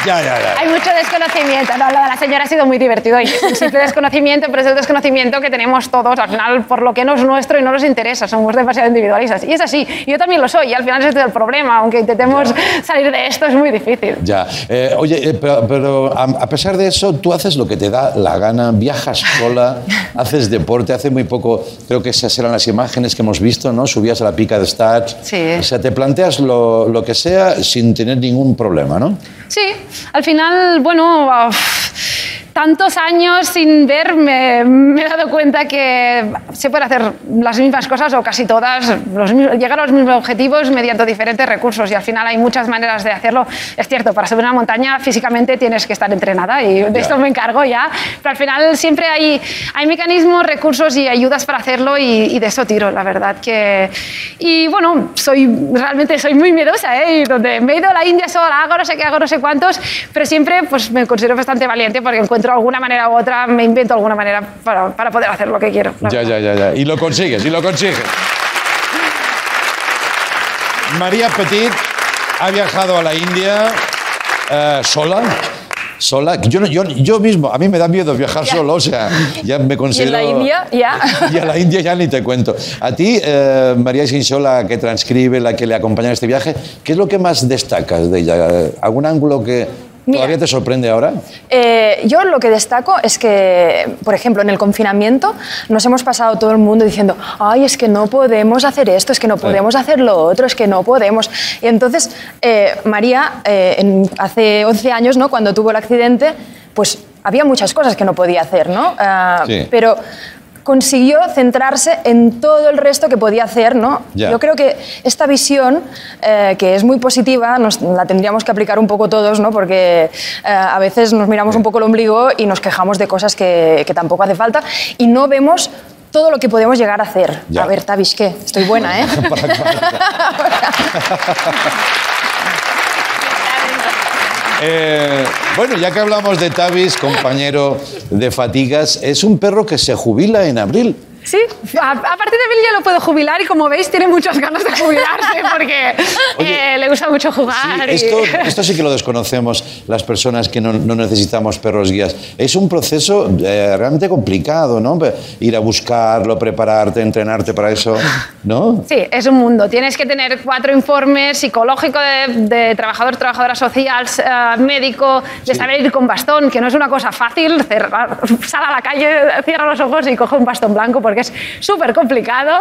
Ya, ya, ya. Hay mucho desconocimiento. No, lo de la señora ha sido muy divertido y es un simple desconocimiento, pero es el desconocimiento que tenemos todos al final por lo que no es nuestro y no nos interesa. Somos demasiado individualistas. Y es así. Yo también lo soy. Y al final ese es el problema. Aunque intentemos salir de esto, es muy difícil. Ya. Eh, oye, eh, pero, pero a, a pesar de eso, tú haces lo que te da la gana, viajas sola, (laughs) haces deporte. Hace muy poco, creo que esas eran las imágenes que hemos visto, ¿no? Subías a la pica de Stats. Sí. O sea, te planteas lo, lo que sea sin tener ningún problema, ¿no? Sí, al final, bueno, uf, tantos años sin ver, me, me he dado cuenta que se puede hacer las mismas cosas o casi todas, los llegar a los mismos objetivos mediante diferentes recursos y al final hay muchas maneras de hacerlo. Es cierto, para subir una montaña físicamente tienes que estar entrenada y de Ya. esto me encargo ya, pero al final siempre hay, hay mecanismos, recursos y ayudas para hacerlo y, y de eso tiro, la verdad que... Y bueno, soy, realmente soy muy miedosa, ¿eh? Y donde me he ido a la India sola, hago no sé qué, hago no sé cuántos, pero siempre pues me considero bastante valiente porque encuentro alguna manera u otra, me invento alguna manera para, para poder hacer lo que quiero. Ya, ya, ya, ya. Y lo consigues, y lo consigues. María Petit ha viajado a la India eh, sola. Sola. Yo, yo, yo mismo, a mí me da miedo viajar solo, o sea, ya me (laughs) Y en considero... la India, ya. (laughs) Y a la India ya ni te cuento. A ti, eh, María Sinsola, que transcribe, la que le acompaña en este viaje, ¿qué es lo que más destacas de ella? ¿Algún ángulo que todavía te sorprende ahora? Eh, yo lo que destaco es que, por ejemplo, en el confinamiento nos hemos pasado todo el mundo diciendo, ay, es que no podemos hacer esto, es que no podemos hacer lo otro, es que no podemos. Y entonces, eh, María, eh, en- hace 11 años, ¿no? cuando tuvo el accidente, pues había muchas cosas que no podía hacer, ¿no? Ah, Sí. Pero consiguió centrarse en todo el resto que podía hacer, ¿no? Yo creo que esta visión, eh, que es muy positiva, nos, la tendríamos que aplicar un poco todos, ¿no? Porque eh, a veces nos miramos un poco el ombligo y nos quejamos de cosas que, que tampoco hace falta y no vemos todo lo que podemos llegar a hacer. Ya. A ver, Tavish, ¿qué? Estoy buena, ¿eh? (laughs) (laughs) Eh, bueno, ya que hablamos de Tavis, compañero de fatigas, es un perro que se jubila en abril. Sí, a, a partir de abril ya lo puedo jubilar y como veis tiene muchas ganas de jubilarse (laughs) porque eh, le gusta mucho jugar. y- Esto, (laughs) esto sí que lo desconocemos las personas que no, no necesitamos perros guías. Es un proceso eh, realmente complicado, ¿no? Ir a buscarlo, prepararte, entrenarte para eso, ¿no? Sí, es un mundo. Tienes que tener cuatro informes psicológico de, de trabajador, trabajadora social, eh, médico, de saber ir con bastón, que no es una cosa fácil. Cerrar, sal a la calle, cierra los ojos y coge un bastón blanco porque porque es súper complicado.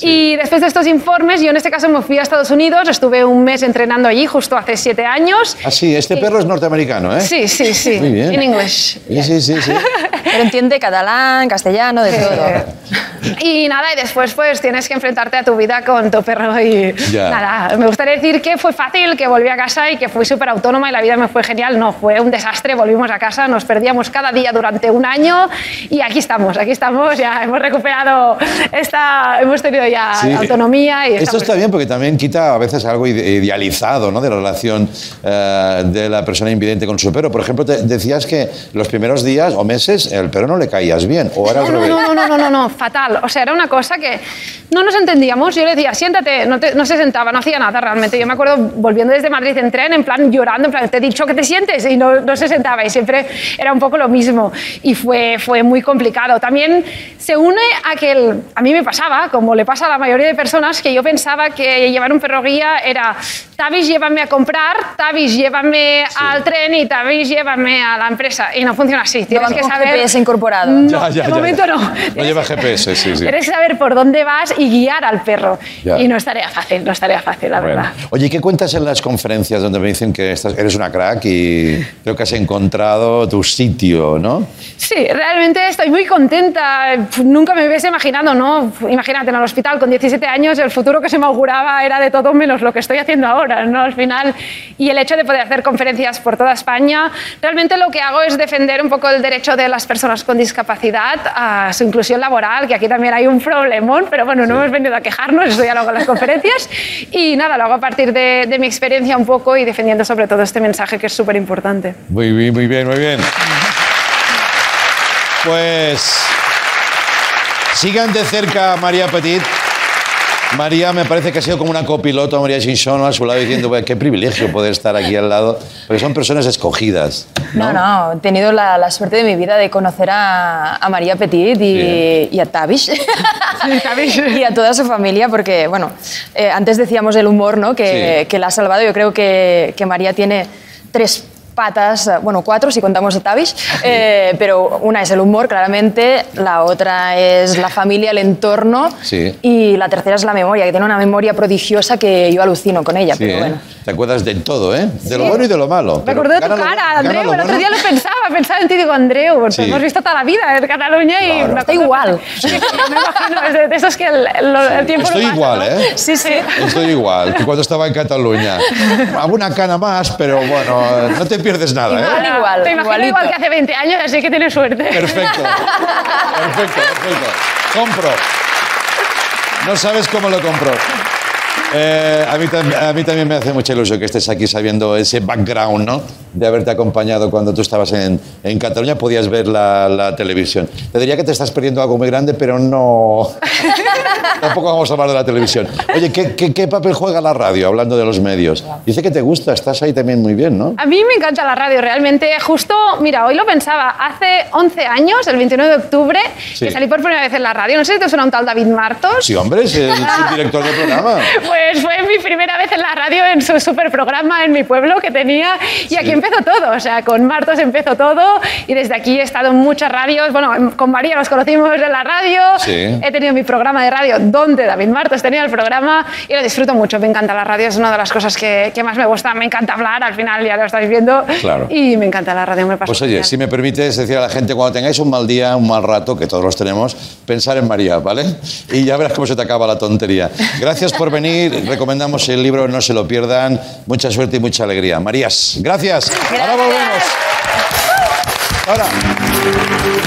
Y después de estos informes, yo en este caso me fui a Estados Unidos, estuve un mes entrenando allí justo hace siete años. Ah, sí, este perro es norteamericano, ¿eh? Sí, sí, sí. Muy bien. En inglés. Sí, sí, sí. sí. (laughs) Pero entiende catalán, castellano, de todo. Y nada, y después pues tienes que enfrentarte a tu vida con tu perro y Ya. nada. Me gustaría decir que fue fácil, que volví a casa y que fui súper autónoma y la vida me fue genial. No, fue un desastre. Volvimos a casa, nos perdíamos cada día durante un año y aquí estamos, aquí estamos. Ya hemos recuperado esta, hemos tenido ya Sí. autonomía y Esto está bien porque también quita a veces algo ide- idealizado ¿no? de la relación eh, de la persona invidente con su perro. Por ejemplo, te decías que los primeros días o meses el perro no le caías bien, o No, no, no, no, no, no, no, fatal. O sea, era una cosa que no nos entendíamos. Yo le decía, siéntate, no, te- no se sentaba, no hacía nada realmente. Yo me acuerdo volviendo desde Madrid en tren, en plan llorando, en plan, te he dicho que te sientes, y no, no se sentaba. Y siempre era un poco lo mismo. Y fue, fue muy complicado. También se une a que el- a mí me pasaba, como le pasa a la mayoría de personas, que yo pensaba que llevar un perro guía era, Tavis, llévame a comprar, Tavis, llévame al tren y Tavis, llévame a la empresa. Y no funciona así. Tienes van que saber... GPS incorporado. No, Ya, ya, de ya, momento ya. no. No lleva GPS, sí, sí. Tienes que saber por dónde vas y guiar al perro. Ya. Y no es tarea fácil, no es tarea fácil, la Bueno. verdad. Oye, ¿y ¿qué cuentas en las conferencias donde me dicen que estás- eres una crack y creo que has encontrado tu sitio, ¿no? Sí, realmente estoy muy contenta. Nunca me hubiese imaginado, ¿no? Imagínate, en el hospital con 17 años, el futuro que se me auguraba era de todo menos lo que estoy haciendo ahora, ¿no? Al final, y el hecho de poder hacer conferencias por toda España, realmente lo que hago es defender un poco el derecho de las personas con discapacidad a su inclusión laboral, que aquí también hay un problemón, pero bueno, no hemos venido a quejarnos, eso ya lo hago en las conferencias. Y nada, lo hago a partir de, de mi experiencia un poco y defendiendo sobre todo este mensaje que es súper importante. Muy bien, muy bien, muy bien. Pues sigan de cerca a María Petit. María me parece que ha sido como una copiloto, María Shinson, a su lado diciendo, "Bueno, qué privilegio poder estar aquí al lado, porque son personas escogidas. No, no, he tenido la, la suerte de mi vida de conocer a, a María Petit y, y a Tavish. (laughs) y a toda su familia, porque, bueno, eh, antes decíamos el humor, ¿no? Que, Sí. que la ha salvado. Yo creo que, que María tiene tres patas, eh, bueno, cuatro si contamos a Tavish, eh, pero una es el humor, claramente, la otra es la familia, el entorno, Sí. y la tercera es la memoria, que tiene una memoria prodigiosa que yo alucino con ella, Sí, pero ¿eh? bueno. Te acuerdas de todo, ¿eh? De lo Sí. bueno y de lo malo. Me acordé de tu lo- cara, gana Andreu. lo El otro día lo pensaba, pensaba en ti, digo, Andreu, pues Sí. hemos visto toda la vida en Cataluña y Claro. me Está igual. (laughs) Sí, me imagino, es de, de esos que el, el- el tiempo no Estoy pasa, igual, ¿no? ¿eh? Sí, sí. Estoy igual que cuando estaba en Cataluña. Alguna cana más, pero bueno, no te pierdes nada, ¿eh? Igual, igual, Te imagino igualito. igual que hace 20 años, así que tienes suerte. Perfecto. Perfecto, perfecto. Compro. No sabes cómo lo compro. Eh, a, mí a mí también me hace mucha ilusión que estés aquí sabiendo ese background, ¿no? De haberte acompañado cuando tú estabas en, en Cataluña, podías ver la, la televisión. Te diría que te estás perdiendo algo muy grande, pero no. (laughs) Tampoco vamos a hablar de la televisión. Oye, ¿qué, qué, qué papel juega la radio hablando de los medios? Dice que te gusta, estás ahí también muy bien, ¿no? A mí me encanta la radio, realmente. Justo, mira, hoy lo pensaba, hace 11 años, el 29 de octubre, Sí. que salí por primera vez en la radio. No sé si te suena un tal David Martos. Sí, hombre, es el (laughs) subdirector del programa. Pues fue mi primera vez en la radio, en su super programa en mi pueblo que tenía. Y aquí empezó todo. O sea, con Martos empezó todo. Y desde aquí he estado en muchas radios. Bueno, en- con María nos conocimos en la radio. Sí. He tenido mi programa de radio donde David Martos tenía el programa. Y lo disfruto mucho. Me encanta la radio. Es una de las cosas que, que más me gusta. Me encanta hablar. Al final ya lo estáis viendo. Claro. Y me encanta la radio. Me pasa Pues oye, si me permites decir a la gente, cuando tengáis un mal día, un mal rato, que todos los tenemos, pensar en María, ¿vale? Y ya verás cómo se te acaba la tontería. Gracias por venir, recomendamos el libro, no se lo pierdan. Mucha suerte y mucha alegría. Marías, gracias. Ahora volvemos. Ahora.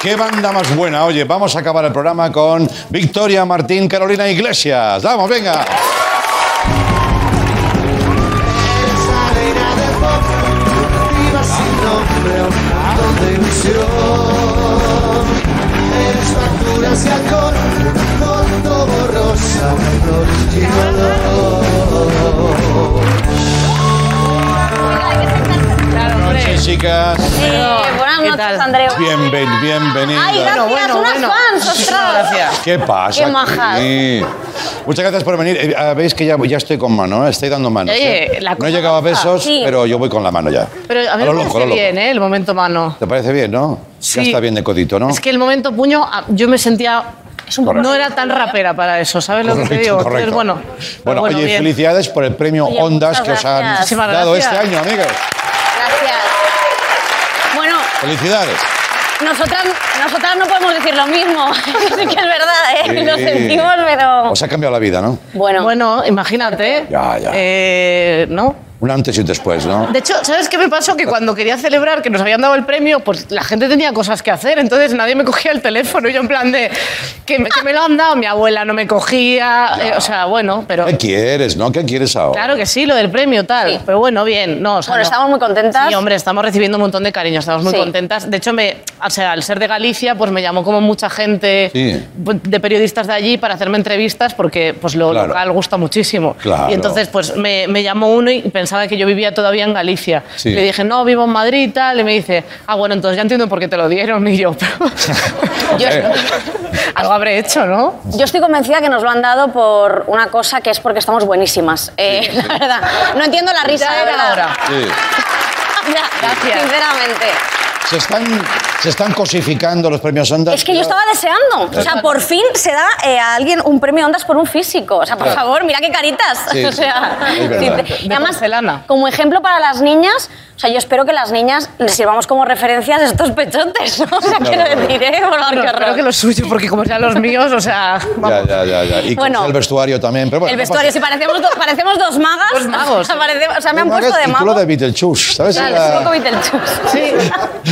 ¡Qué banda más buena! Oye, vamos a acabar el programa con Victoria Martín, Carolina Iglesias. ¡Vamos, venga! Chicas. Bienven, bienvenidas. Ay, gracias, unas fans, ostras. ¿Qué pasa? Qué majas. aquí? Muchas gracias por venir. Eh, ah, Veis que ya, ya estoy con mano, ¿eh? estoy dando manos. Oye, ¿eh? la No cosa he llegado a avanza. besos, Sí. pero yo voy con la mano ya. Pero a mí A lo me loco, a parece lo loco. bien, ¿eh? El momento mano. ¿Te parece bien, no? Sí. Ya está bien de codito, ¿no? Es que el momento puño, ah, yo me sentía... No era tan rapera para eso, ¿sabes lo que te digo? Entonces, bueno, Bueno, bueno, oye, bien. felicidades por el premio Oye, Ondas muchas que os han gracias. Muchísimas dado gracias. este año, amigas. Gracias. Bueno, Felicidades. Nosotras, nosotras no podemos decir lo mismo. (laughs) sí que es verdad, ¿eh? Sí. Lo sentimos, pero... Os ha cambiado la vida, ¿no? Bueno. Bueno, imagínate. Ya, ya. Eh, ¿No? Un antes y un después, ¿no? De hecho, ¿sabes qué me pasó? Que cuando quería celebrar que nos habían dado el premio, pues la gente tenía cosas que hacer, entonces nadie me cogía el teléfono. Y yo en plan de, que, me- que me lo han dado, mi abuela no me cogía, eh, o sea, bueno, pero... ¿Qué quieres, no? ¿Qué quieres ahora? Claro que sí, lo del premio, tal. Pero bueno, bien. No, o sea, Bueno, no. estamos muy contentas. Sí, hombre, estamos recibiendo un montón de cariño, estamos muy Sí. contentas. De hecho, me, o sea, al ser de Galicia, pues me llamó como mucha gente Sí. de periodistas de allí para hacerme entrevistas porque pues lo Claro. local gusta muchísimo. Claro. Y entonces pues me, me llamó uno y pensaba que yo vivía todavía en Galicia. Sí. Le dije, no, vivo en Madrid y tal. Y me dice, ah, bueno, entonces ya entiendo por qué te lo dieron. Y yo, (laughs) pero... Yo- algo habré hecho, ¿no? Yo estoy convencida que nos lo han dado por una cosa que es porque estamos buenísimas. Eh, (laughs) La verdad. No entiendo la risa, Ya de era hora. sí. (laughs) Ya, Gracias. Sinceramente. Se están, se están cosificando los premios Ondas. Es que yo estaba deseando. O sea, por fin se da eh, a alguien un premio Ondas por un físico. O sea, por Claro. favor, mira qué caritas. Sí, (laughs) o sea, es verdad. De además, porcelana. como ejemplo para las niñas, o sea, yo espero que las niñas les sirvamos como referencias estos pechotes, ¿no? O sea, Claro, quiero claro. decir, ¿eh? Por favor, qué Bueno, horror. creo que lo suyo, porque como sean los míos, o sea... Ya, ya, ya, ya. Y Bueno. con el vestuario también. Pero bueno, el vestuario, si parecemos, do- parecemos dos magas. Dos magos. (laughs) Parecemos- o sea, me han puesto de Y tú mago. lo de Beetlejuice, ¿sabes? Vale, Era- un poco Beetlejuice. (laughs)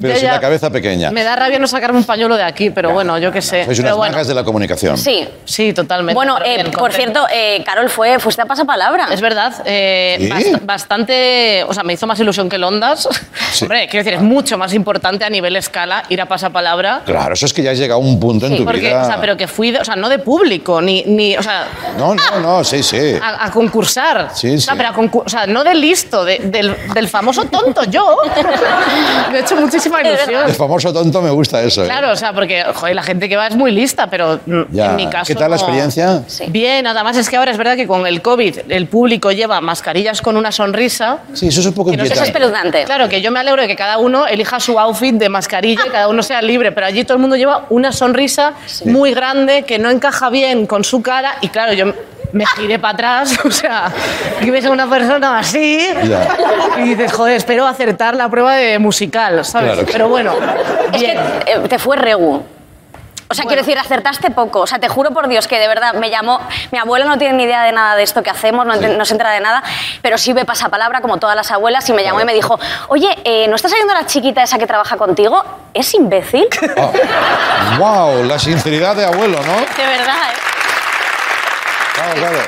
Pero Yo sin ya- la cabeza pequeña. Me da rabia no sacarme un pañuelo de aquí, pero bueno, yo qué sé. Sois Pero unas bueno. magas de la comunicación. Sí. Sí, totalmente. Bueno, pero eh, bien, por cierto, eh, Carol, fue, fuiste a pasapalabra. Es verdad, eh, ¿Sí? bast- bastante, o sea, me hizo más ilusión que el Ondas. Sí. (laughs) Hombre, quiero decir, es mucho más importante a nivel escala ir a pasapalabra. Claro, eso es que ya has llegado a un punto en Sí, tu porque, vida. o sea, pero que fui, de- o sea, no de público, ni, ni o sea, No, no, no, sí, sí. a, a concursar. Sí, O sea, sí. pero a concur- o sea, no de listo, de- del, del famoso tonto yo. (laughs) Ha hecho muchísima ilusión. El famoso tonto me gusta eso. ¿eh? Claro, o sea, porque joder, la gente que va es muy lista, pero Ya. en mi caso. ¿Qué tal la experiencia? Bien, nada más es que ahora es verdad que con el COVID el público lleva mascarillas con una sonrisa. Sí, eso es un poco no Eso es espeluznante. Claro, que yo me alegro de que cada uno elija su outfit de mascarilla y cada uno sea libre, pero allí todo el mundo lleva una sonrisa muy grande que no encaja bien con su cara y claro, yo me giré para atrás, (laughs) o sea, y ves a una persona así Ya. y dices, joder, espero acertar la prueba de musical, ¿sabes? Claro. Pero bueno, Es que bien. eh, te fue regu. O sea, quiero decir, acertaste poco. O sea, te juro por Dios que de verdad me llamó. Mi abuela no tiene ni idea de nada de esto que hacemos, no, ente- no se entera de nada, pero sí ve pasapalabra como todas las abuelas y me llamó y me dijo: Oye, eh, ¿no estás oyendo a la chiquita esa que trabaja contigo? ¿Es imbécil? wow, la sinceridad de abuelo, ¿no? De verdad, ¿eh? Claro.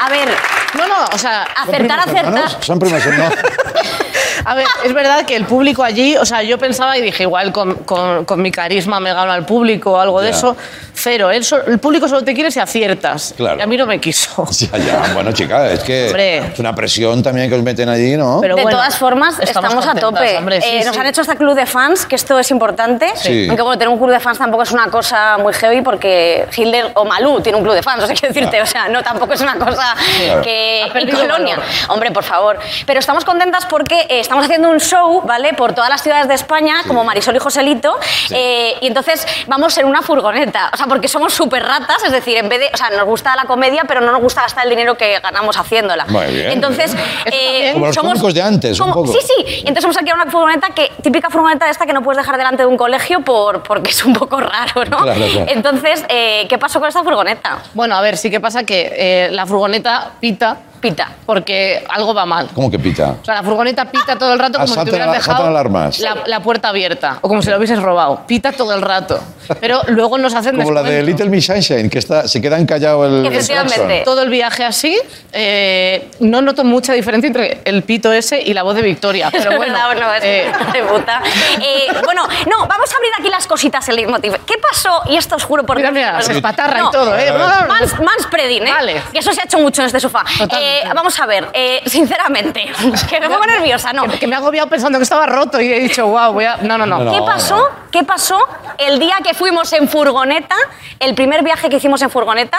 A ver, No, no, o sea, ¿Son acertar, acertar. Son primos hermanos. (laughs) A ver, es verdad que el público allí, o sea, yo pensaba y dije, igual con, con- con mi carisma me gano al público o algo de eso. Cero, el, so- el público solo te quiere si aciertas. Claro. Y a mí no me quiso. (laughs) Ya, ya. Bueno, chica, es que Hombre. es una presión también que os meten allí, ¿no? Pero de bueno, todas formas, estamos, a contentas, tope. hombre, sí, Eh, nos sí. han hecho hasta club de fans, que esto es importante. Sí. Aunque bueno, tener un club de fans tampoco es una cosa muy heavy porque Hilder o Malú tiene un club de fans, (laughs) o sea, quiero decirte, o sea, no, tampoco es una cosa que... Y Colonia. valor. Hombre, por favor. Pero estamos contentas porque eh, estamos haciendo un show, ¿vale? Por todas las ciudades de España, como Marisol y Joselito, eh, y entonces vamos en una furgoneta, o sea, porque somos súper ratas, es decir, en vez de, o sea, nos gusta la comedia, pero no nos gusta gastar el dinero que ganamos haciéndola. Muy bien, Entonces, eh, Como los somos- de antes, un como- poco. Sí, sí. Entonces hemos alquilado una furgoneta que, típica furgoneta esta que no puedes dejar delante de un colegio por, porque es un poco raro, ¿no? Claro, claro. Entonces, eh, ¿qué pasó con esta furgoneta? Bueno, a ver, sí que pasa que eh, la furgoneta pita Pita. Porque algo va mal. ¿Cómo que pita? O sea, la furgoneta pita todo el rato Ah, como si te hubieras dejado alarmas. la, la puerta abierta o como si lo hubieses robado. Pita todo el rato. Pero luego nos hacen Como la de descuento. Little Miss Sunshine, que está, se quedan callado el, el claxon. Todo el viaje así, eh, no noto mucha diferencia entre el pito ese y la voz de Victoria. (laughs) Pero bueno, verdad, bueno, es eh, de puta. Eh, bueno, no, vamos a abrir aquí las cositas el leitmotiv. ¿Qué pasó? Y esto os juro por Mira, Dios, mira, se espatarra y No, todo, ¿eh? Mans, manspreading, ¿eh? Vale. Que eso se ha hecho mucho en este sofá. Eh, vamos a ver, eh, sinceramente, (laughs) que me pongo nerviosa, ¿no? que me ha agobiado pensando que estaba roto y he dicho, wow, voy a... No, no, no. ¿Qué pasó? ¿Qué pasó el día que fuimos en furgoneta, el primer viaje que hicimos en furgoneta?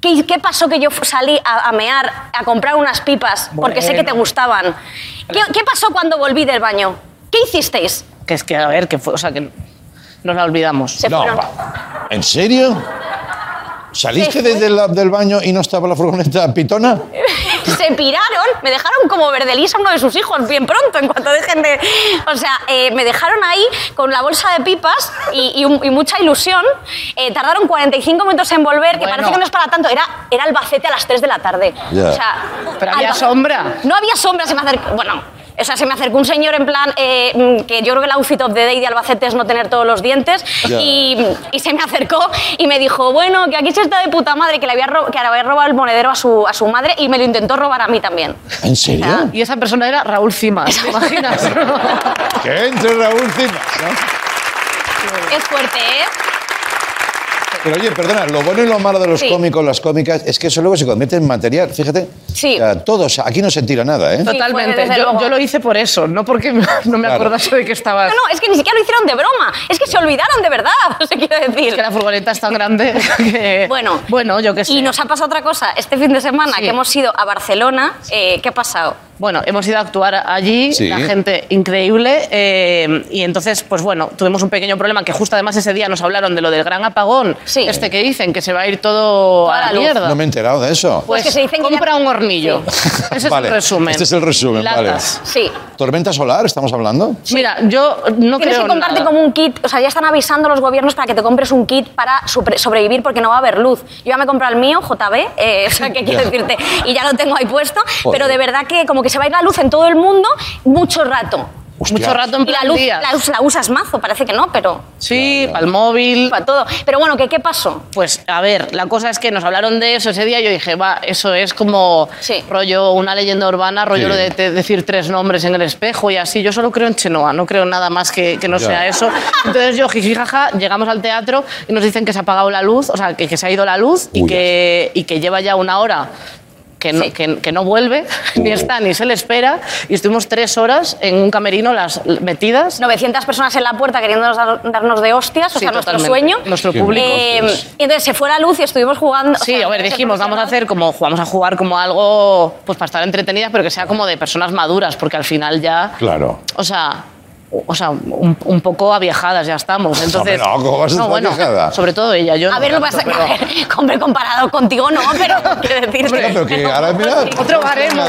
¿Qué, qué pasó que yo salí a, a mear, a comprar unas pipas, porque sé que te gustaban? ¿Qué, qué pasó cuando volví del baño? ¿Qué hicisteis? Que es que, a ver, que fue, o sea, que nos la olvidamos. Se No, fueron. ¿En serio? ¿Saliste desde la- del baño y no estaba la furgoneta pitona? (laughs) Se piraron, me dejaron como verdelisa uno de sus hijos bien pronto, en cuanto dejen de... O sea, eh, me dejaron ahí con la bolsa de pipas y, y un- y mucha ilusión. Eh, tardaron 45 minutos en volver, que Bueno. parece que no es para tanto. Era, era Albacete a las 3 de la tarde. Ya. O sea, Pero había Alba- sombra. No había sombra, se me acercó... Bueno... O sea, se me acercó un señor en plan eh, mm, que yo creo que el outfit of the day de Albacete es no tener todos los dientes y, y se me acercó y me dijo, bueno, que aquí se está de puta madre, que le había, que le había robado el monedero a su, a su madre y me lo intentó robar a mí también. ¿En serio? Y esa persona era Raúl Cimas, ¿te imaginas? (laughs) Que entre Raúl Cimas, ¿no? Es fuerte, ¿eh? Pero oye, perdona, lo bueno y lo malo de los Sí. cómicos, las cómicas, es que eso luego se convierte en material, fíjate. Sí. O sea, todos, aquí no se tira nada, ¿eh? Totalmente. desde yo, lo hice por eso, no porque no me Claro. acordase de que estabas... No, no, es que ni siquiera lo hicieron de broma. Es que se olvidaron de verdad, (laughs) o sea, quiero decir. que la furgoneta es tan grande (laughs) que... Bueno. Bueno, yo qué sé. Y nos ha pasado otra cosa. Este fin de semana Sí. que hemos ido a Barcelona, eh, ¿qué ha pasado? Bueno, hemos ido a actuar allí, Sí. la gente increíble, eh, y entonces, pues bueno, tuvimos un pequeño problema que justo además ese día nos hablaron de lo del gran apagón, este que dicen que se va a ir todo Toda a la la luz. mierda. No me he enterado de eso. Pues que se dicen que compra un hornillo. Ese Vale, es el (laughs) resumen. este es el resumen, vale. Sí. ¿Tormenta solar estamos hablando? Mira, yo no Tienes creo que comprarte nada. como un kit, o sea, ya están avisando los gobiernos para que te compres un kit para sobrevivir porque no va a haber luz. Yo ya me he comprado el mío, JB, eh, (laughs) o sea, ¿qué quiero Ya. decirte? Y ya lo tengo ahí puesto, Joder. pero de verdad que como que se va a ir la luz en todo el mundo mucho rato. Mucho rato en Y la luz, días. la luz la usas mazo, parece que no, pero Sí, para el móvil. para todo. Pero bueno, ¿qué, qué pasó? Pues a ver, la cosa es que nos hablaron de eso ese día y yo dije, va, eso es como rollo una leyenda urbana, rollo Sí. lo de decir tres nombres en el espejo y así. Yo solo creo en Chenoa, no creo en nada más que, que no Ya. sea eso. Entonces yo, jiji, jaja, llegamos al teatro y nos dicen que se ha apagado la luz, o sea, que, que se ha ido la luz y, que, y que lleva ya una hora. Que no, que, que no vuelve, (laughs) ni está, ni se le espera. Y estuvimos tres horas en un camerino las metidas. 900 personas en la puerta queriéndonos dar- darnos de hostias, o Sí, sea, nuestro totalmente. sueño. Nuestro público. Eh, y entonces se fue la luz y estuvimos jugando. o Sí, sea, a ver, dijimos, vamos a hacer como, vamos a jugar como algo, pues para estar entretenidas, pero que sea como de personas maduras, porque al final ya, Claro. o sea, o sea, un, un poco aviejadas ya estamos. Entonces, no, ¿cómo vas a estar bueno, aviejada? sobre todo ella, yo. A no ver, lo pasa pero- a (laughs) hombre, comparado contigo no, pero (laughs) quiero decir. Hombre, pero que ahora mira... Otro baremo.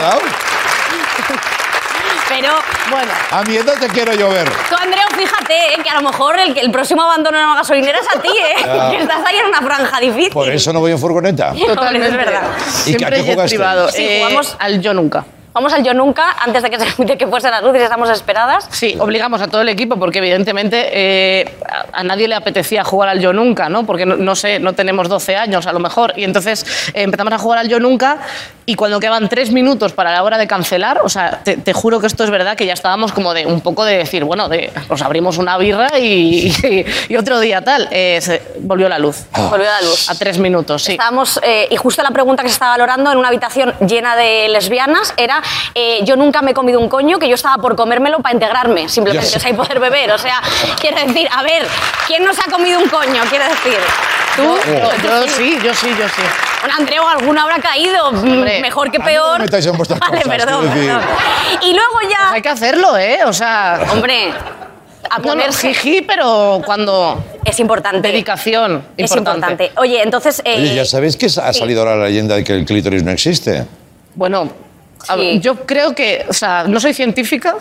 Pero, bueno. A mi edad te quiero llover. tú, Andreu, fíjate, eh, que a lo mejor el, el próximo abandono en una gasolinera es a ti, ¿eh? Ya. (laughs) Que estás ahí en una franja difícil. Por eso no voy en furgoneta. Totalmente. es verdad. ¿Y que a Siempre qué jugaste? privado. Sí, Eh, jugamos- al yo nunca. Vamos al yo nunca, antes de que, se, (laughs) de que fuese las luces, estamos esperadas. Sí, obligamos a todo el equipo porque evidentemente eh, a, a nadie le apetecía jugar al yo nunca, ¿no? Porque no, no sé, no tenemos 12 años a lo mejor. Y entonces eh, empezamos a jugar al yo nunca y cuando quedaban tres minutos para la hora de cancelar, o sea, te, te juro que esto es verdad que ya estábamos como de un poco de decir, bueno, de, pues abrimos una birra y, (laughs) y- y otro día tal. Eh, se- volvió la luz. Volvió la luz. A tres minutos, sí. Estábamos, eh, y justo la pregunta que se estaba valorando en una habitación llena de lesbianas era: eh, Yo nunca me he comido un coño, que yo estaba por comérmelo para integrarme, simplemente, Ya o sea, y poder beber. O sea, (laughs) quiero decir, a ver, ¿quién nos ha comido un coño? Quiero decir. ¿Tú? Yo, yo sí, yo sí, yo sí. Bueno, Andreu, alguna habrá caído, mm, Hombre, mejor que mí no me peor. metáis en vuestras (laughs) vale, cosas, perdón, perdón. Y luego ya. Hay que hacerlo, ¿eh? O sea. Hombre, a No, no, ponerse. jiji, pero cuando. Es importante. Dedicación. Es importante. Oye, entonces. eh, Oye, ya sabéis que ha sí. salido ahora la leyenda de que el clítoris no existe. Bueno, Ver, Yo creo que, o sea, no soy científica,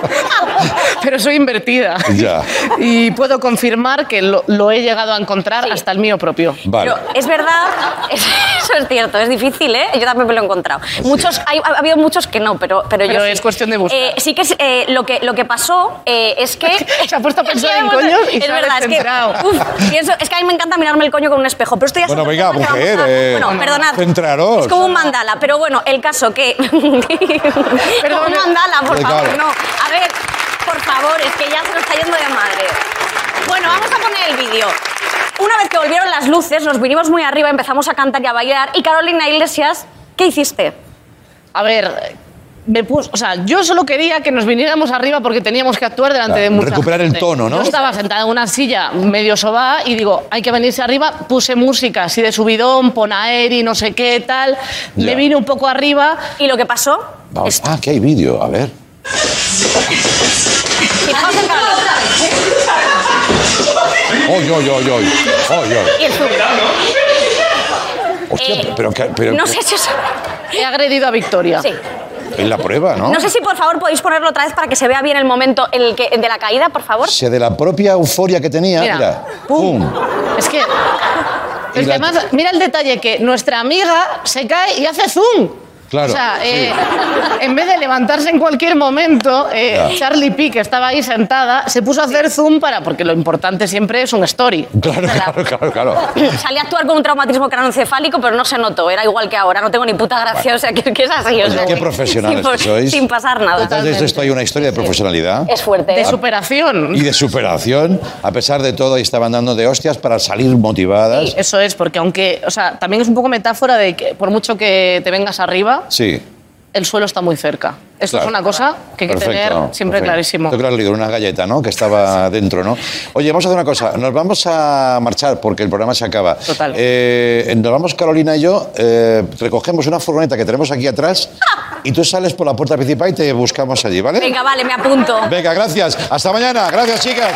(laughs) pero soy invertida. Ya. (laughs) Y puedo confirmar que lo, lo he llegado a encontrar hasta el mío propio. Vale. Pero es verdad, (laughs) es- eso es cierto, es difícil, ¿eh? Yo también me lo he encontrado. Muchos, hay- ha habido muchos que no, pero, pero, yo Pero sí. es cuestión de buscar. Eh, sí que es- eh, lo que lo que pasó eh, es que Se ha puesto a pensar en coños y es se ha verdad, es que, descentrado. uf, pienso- es que a mí me encanta mirarme el coño con un espejo, pero esto ya Bueno, venga, mujer, vamos a- eh, bueno, perdonad. centraros. Es como un mandala, pero bueno, el caso que como un mandala, por Sí, favor, claro. no. A ver, por favor, es que ya se nos está yendo de madre. Bueno, vamos a poner el vídeo. Una vez que volvieron las luces, nos vinimos muy arriba, empezamos a cantar y a bailar. Y Carolina Iglesias, ¿qué hiciste? A ver, me o sea, yo solo quería que nos viniéramos arriba porque teníamos que actuar delante Claro, de mucha recuperar el tono, ¿no? Yo estaba sentada en una silla medio sobada y digo, hay que venirse arriba. Puse música así de subidón, Ponaeri, no sé qué, tal. Ya. Me vine un poco arriba. ¿Y lo que pasó? Vamos. Ah, que hay vídeo, a ver. Fijaos en. Oy, oy, oy, oy. Oy, oy. Y el. Hostia, Eh, pero, que- pero No sé si os... He agredido a Victoria. Sí. En la prueba, ¿no? ¿No? sé si por favor podéis ponerlo otra vez para que se vea bien el momento en el que, de la caída, por favor. O sea, de la propia euforia que tenía, Mira. mira. ¡Pum! Es que. Y Es la- que además, mira el detalle que nuestra amiga se cae y hace zoom. Claro, O sea, sí. eh, (laughs) en vez de levantarse en cualquier momento, eh. Charlie P, que estaba ahí sentada, se puso a hacer zoom para. Porque lo importante siempre es un story. Claro, claro, claro, claro. Salí a actuar con un traumatismo craneoencefálico, pero no se notó. Era igual que ahora. No tengo ni puta gracia. O sea, que, que es así. o sea, qué profesionales sin, por- que sois. sin pasar nada. Detrás de esto hay una historia de profesionalidad Es fuerte. De superación. y de superación. A pesar de todo, y estaban dando de hostias para salir motivadas. Sí, eso es, porque aunque. O sea, también es un poco metáfora de que por mucho que te vengas arriba, Sí. el suelo está muy cerca. Esto Claro. es una cosa que hay que Perfecto, tener siempre perfecto. clarísimo. Que leído, una galleta, ¿no? Que estaba dentro, ¿no? Oye, vamos a hacer una cosa. Nos vamos a marchar porque el programa se acaba. Total. Eh, nos vamos Carolina y yo, eh, recogemos una furgoneta que tenemos aquí atrás (laughs) y tú sales por la puerta principal y te buscamos allí, ¿vale? Venga, vale, me apunto. Venga, gracias. Hasta mañana. Gracias, chicas.